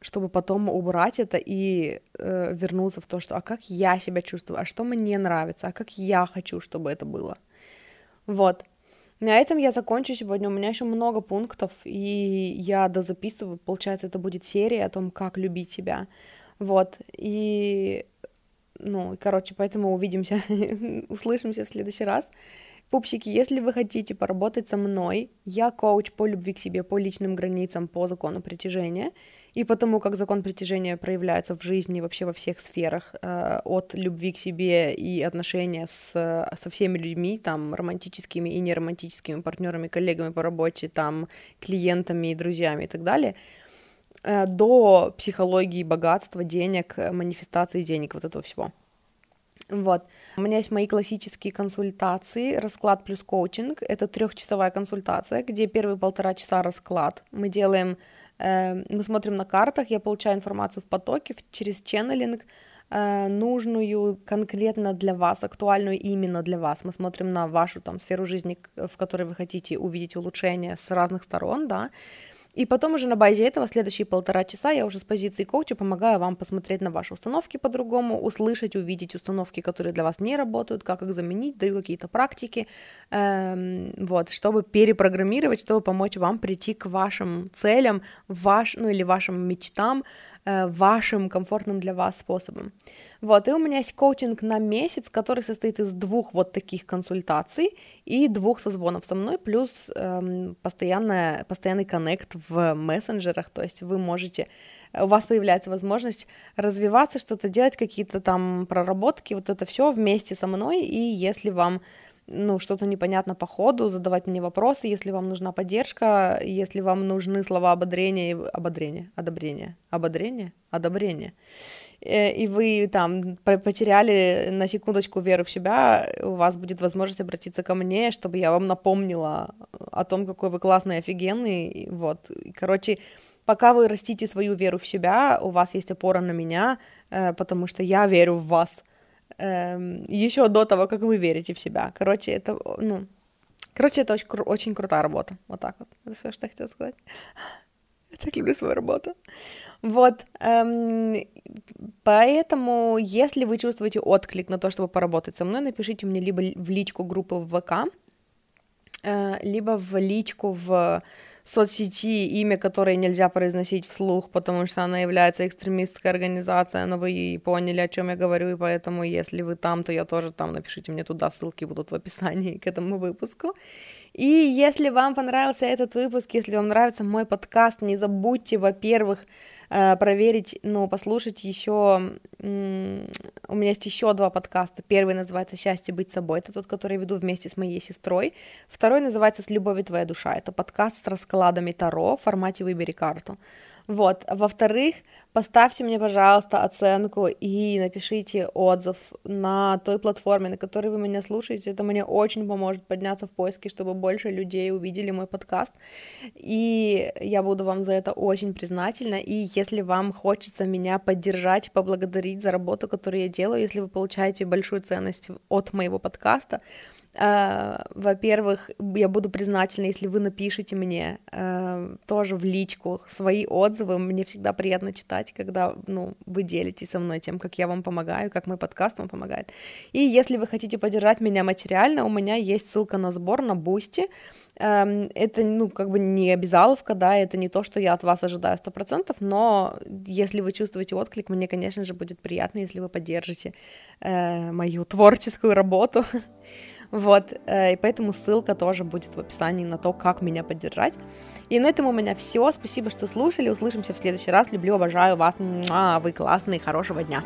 A: чтобы потом убрать это и э, вернуться в то, что а как я себя чувствую, а что мне нравится, а как я хочу, чтобы это было. Вот. На этом я закончу сегодня. У меня еще много пунктов, и я дозаписываю. Получается, это будет серия о том, как любить себя. Вот. И, ну, короче, поэтому увидимся, услышимся в следующий раз. Пупсики, если вы хотите поработать со мной, я коуч по любви к себе, по личным границам, по закону притяжения, и потому как закон притяжения проявляется в жизни вообще во всех сферах, э, от любви к себе и отношения с, со всеми людьми, там, романтическими и неромантическими партнерами, коллегами по работе, там, клиентами и друзьями и так далее, э, до психологии богатства, денег, манифестации денег, вот этого всего. Вот. У меня есть мои классические консультации, расклад плюс коучинг. Это трехчасовая консультация, где первые полтора часа расклад. Мы делаем, мы смотрим на картах, я получаю информацию в потоке через ченнелинг, э, нужную конкретно для вас, актуальную именно для вас. Мы смотрим на вашу там сферу жизни, в которой вы хотите увидеть улучшение с разных сторон, да, и потом уже на базе этого следующие полтора часа я уже с позиции коуча помогаю вам посмотреть на ваши установки по-другому, услышать, увидеть установки, которые для вас не работают, как их заменить, даю какие-то практики, эм, вот, чтобы перепрограммировать, чтобы помочь вам прийти к вашим целям, ваш, ну или вашим мечтам, вашим комфортным для вас способом. Вот, и у меня есть коучинг на месяц, который состоит из двух вот таких консультаций и двух созвонов со мной, плюс эм, постоянная, постоянный коннект в мессенджерах, то есть вы можете у вас появляется возможность развиваться, что-то делать, какие-то там проработки, вот это все вместе со мной, и если вам ну, что-то непонятно по ходу, задавать мне вопросы, если вам нужна поддержка, если вам нужны слова ободрения, ободрения, одобрения, ободрения, одобрения, э, и вы там потеряли на секундочку веру в себя, у вас будет возможность обратиться ко мне, чтобы я вам напомнила о том, какой вы классный, офигенный, вот, короче, пока вы растите свою веру в себя, у вас есть опора на меня, э, потому что я верю в вас, эм, еще до того, как вы верите в себя. Короче, это, ну, короче, это очень, очень крутая работа. Вот так вот. Это все, что я хотела сказать. Я так люблю свою работу. Вот, эм, поэтому, если вы чувствуете отклик на то, чтобы поработать со мной, напишите мне либо в личку группы в ВК, э, либо в личку в соцсети, имя которой нельзя произносить вслух, потому что она является экстремистской организацией, но вы поняли, о чем я говорю, и поэтому, если вы там, то я тоже там, напишите мне туда, ссылки будут в описании к этому выпуску. И если вам понравился этот выпуск, если вам нравится мой подкаст, не забудьте, во-первых, э, проверить, ну, послушать еще, у меня есть еще два подкаста. Первый называется «Счастье быть собой», это тот, который я веду вместе с моей сестрой. Второй называется «С любовью твоя душа», это подкаст с раскладами Таро в формате «Выбери карту». Вот. Во-вторых, поставьте мне, пожалуйста, оценку и напишите отзыв на той платформе, на которой вы меня слушаете. Это мне очень поможет подняться в поиске, чтобы больше людей увидели мой подкаст. И я буду вам за это очень признательна. И если вам хочется меня поддержать, поблагодарить за работу, которую я делаю, если вы получаете большую ценность от моего подкаста, во-первых, я буду признательна, если вы напишите мне uh, тоже в личку свои отзывы. Мне всегда приятно читать, когда ну, вы делитесь со мной тем, как я вам помогаю, как мой подкаст вам помогает. И если вы хотите поддержать меня материально, у меня есть ссылка на сбор на Boosty. Uh, это, ну, как бы не обязаловка, да, это не то, что я от вас ожидаю 100%, но если вы чувствуете отклик, мне, конечно же, будет приятно, если вы поддержите э, мою творческую работу. Вот, э, и поэтому ссылка тоже будет в описании на то, как меня поддержать. И на этом у меня все. Спасибо, что слушали. Услышимся в следующий раз. Люблю, обожаю вас. Вы классные. Хорошего дня.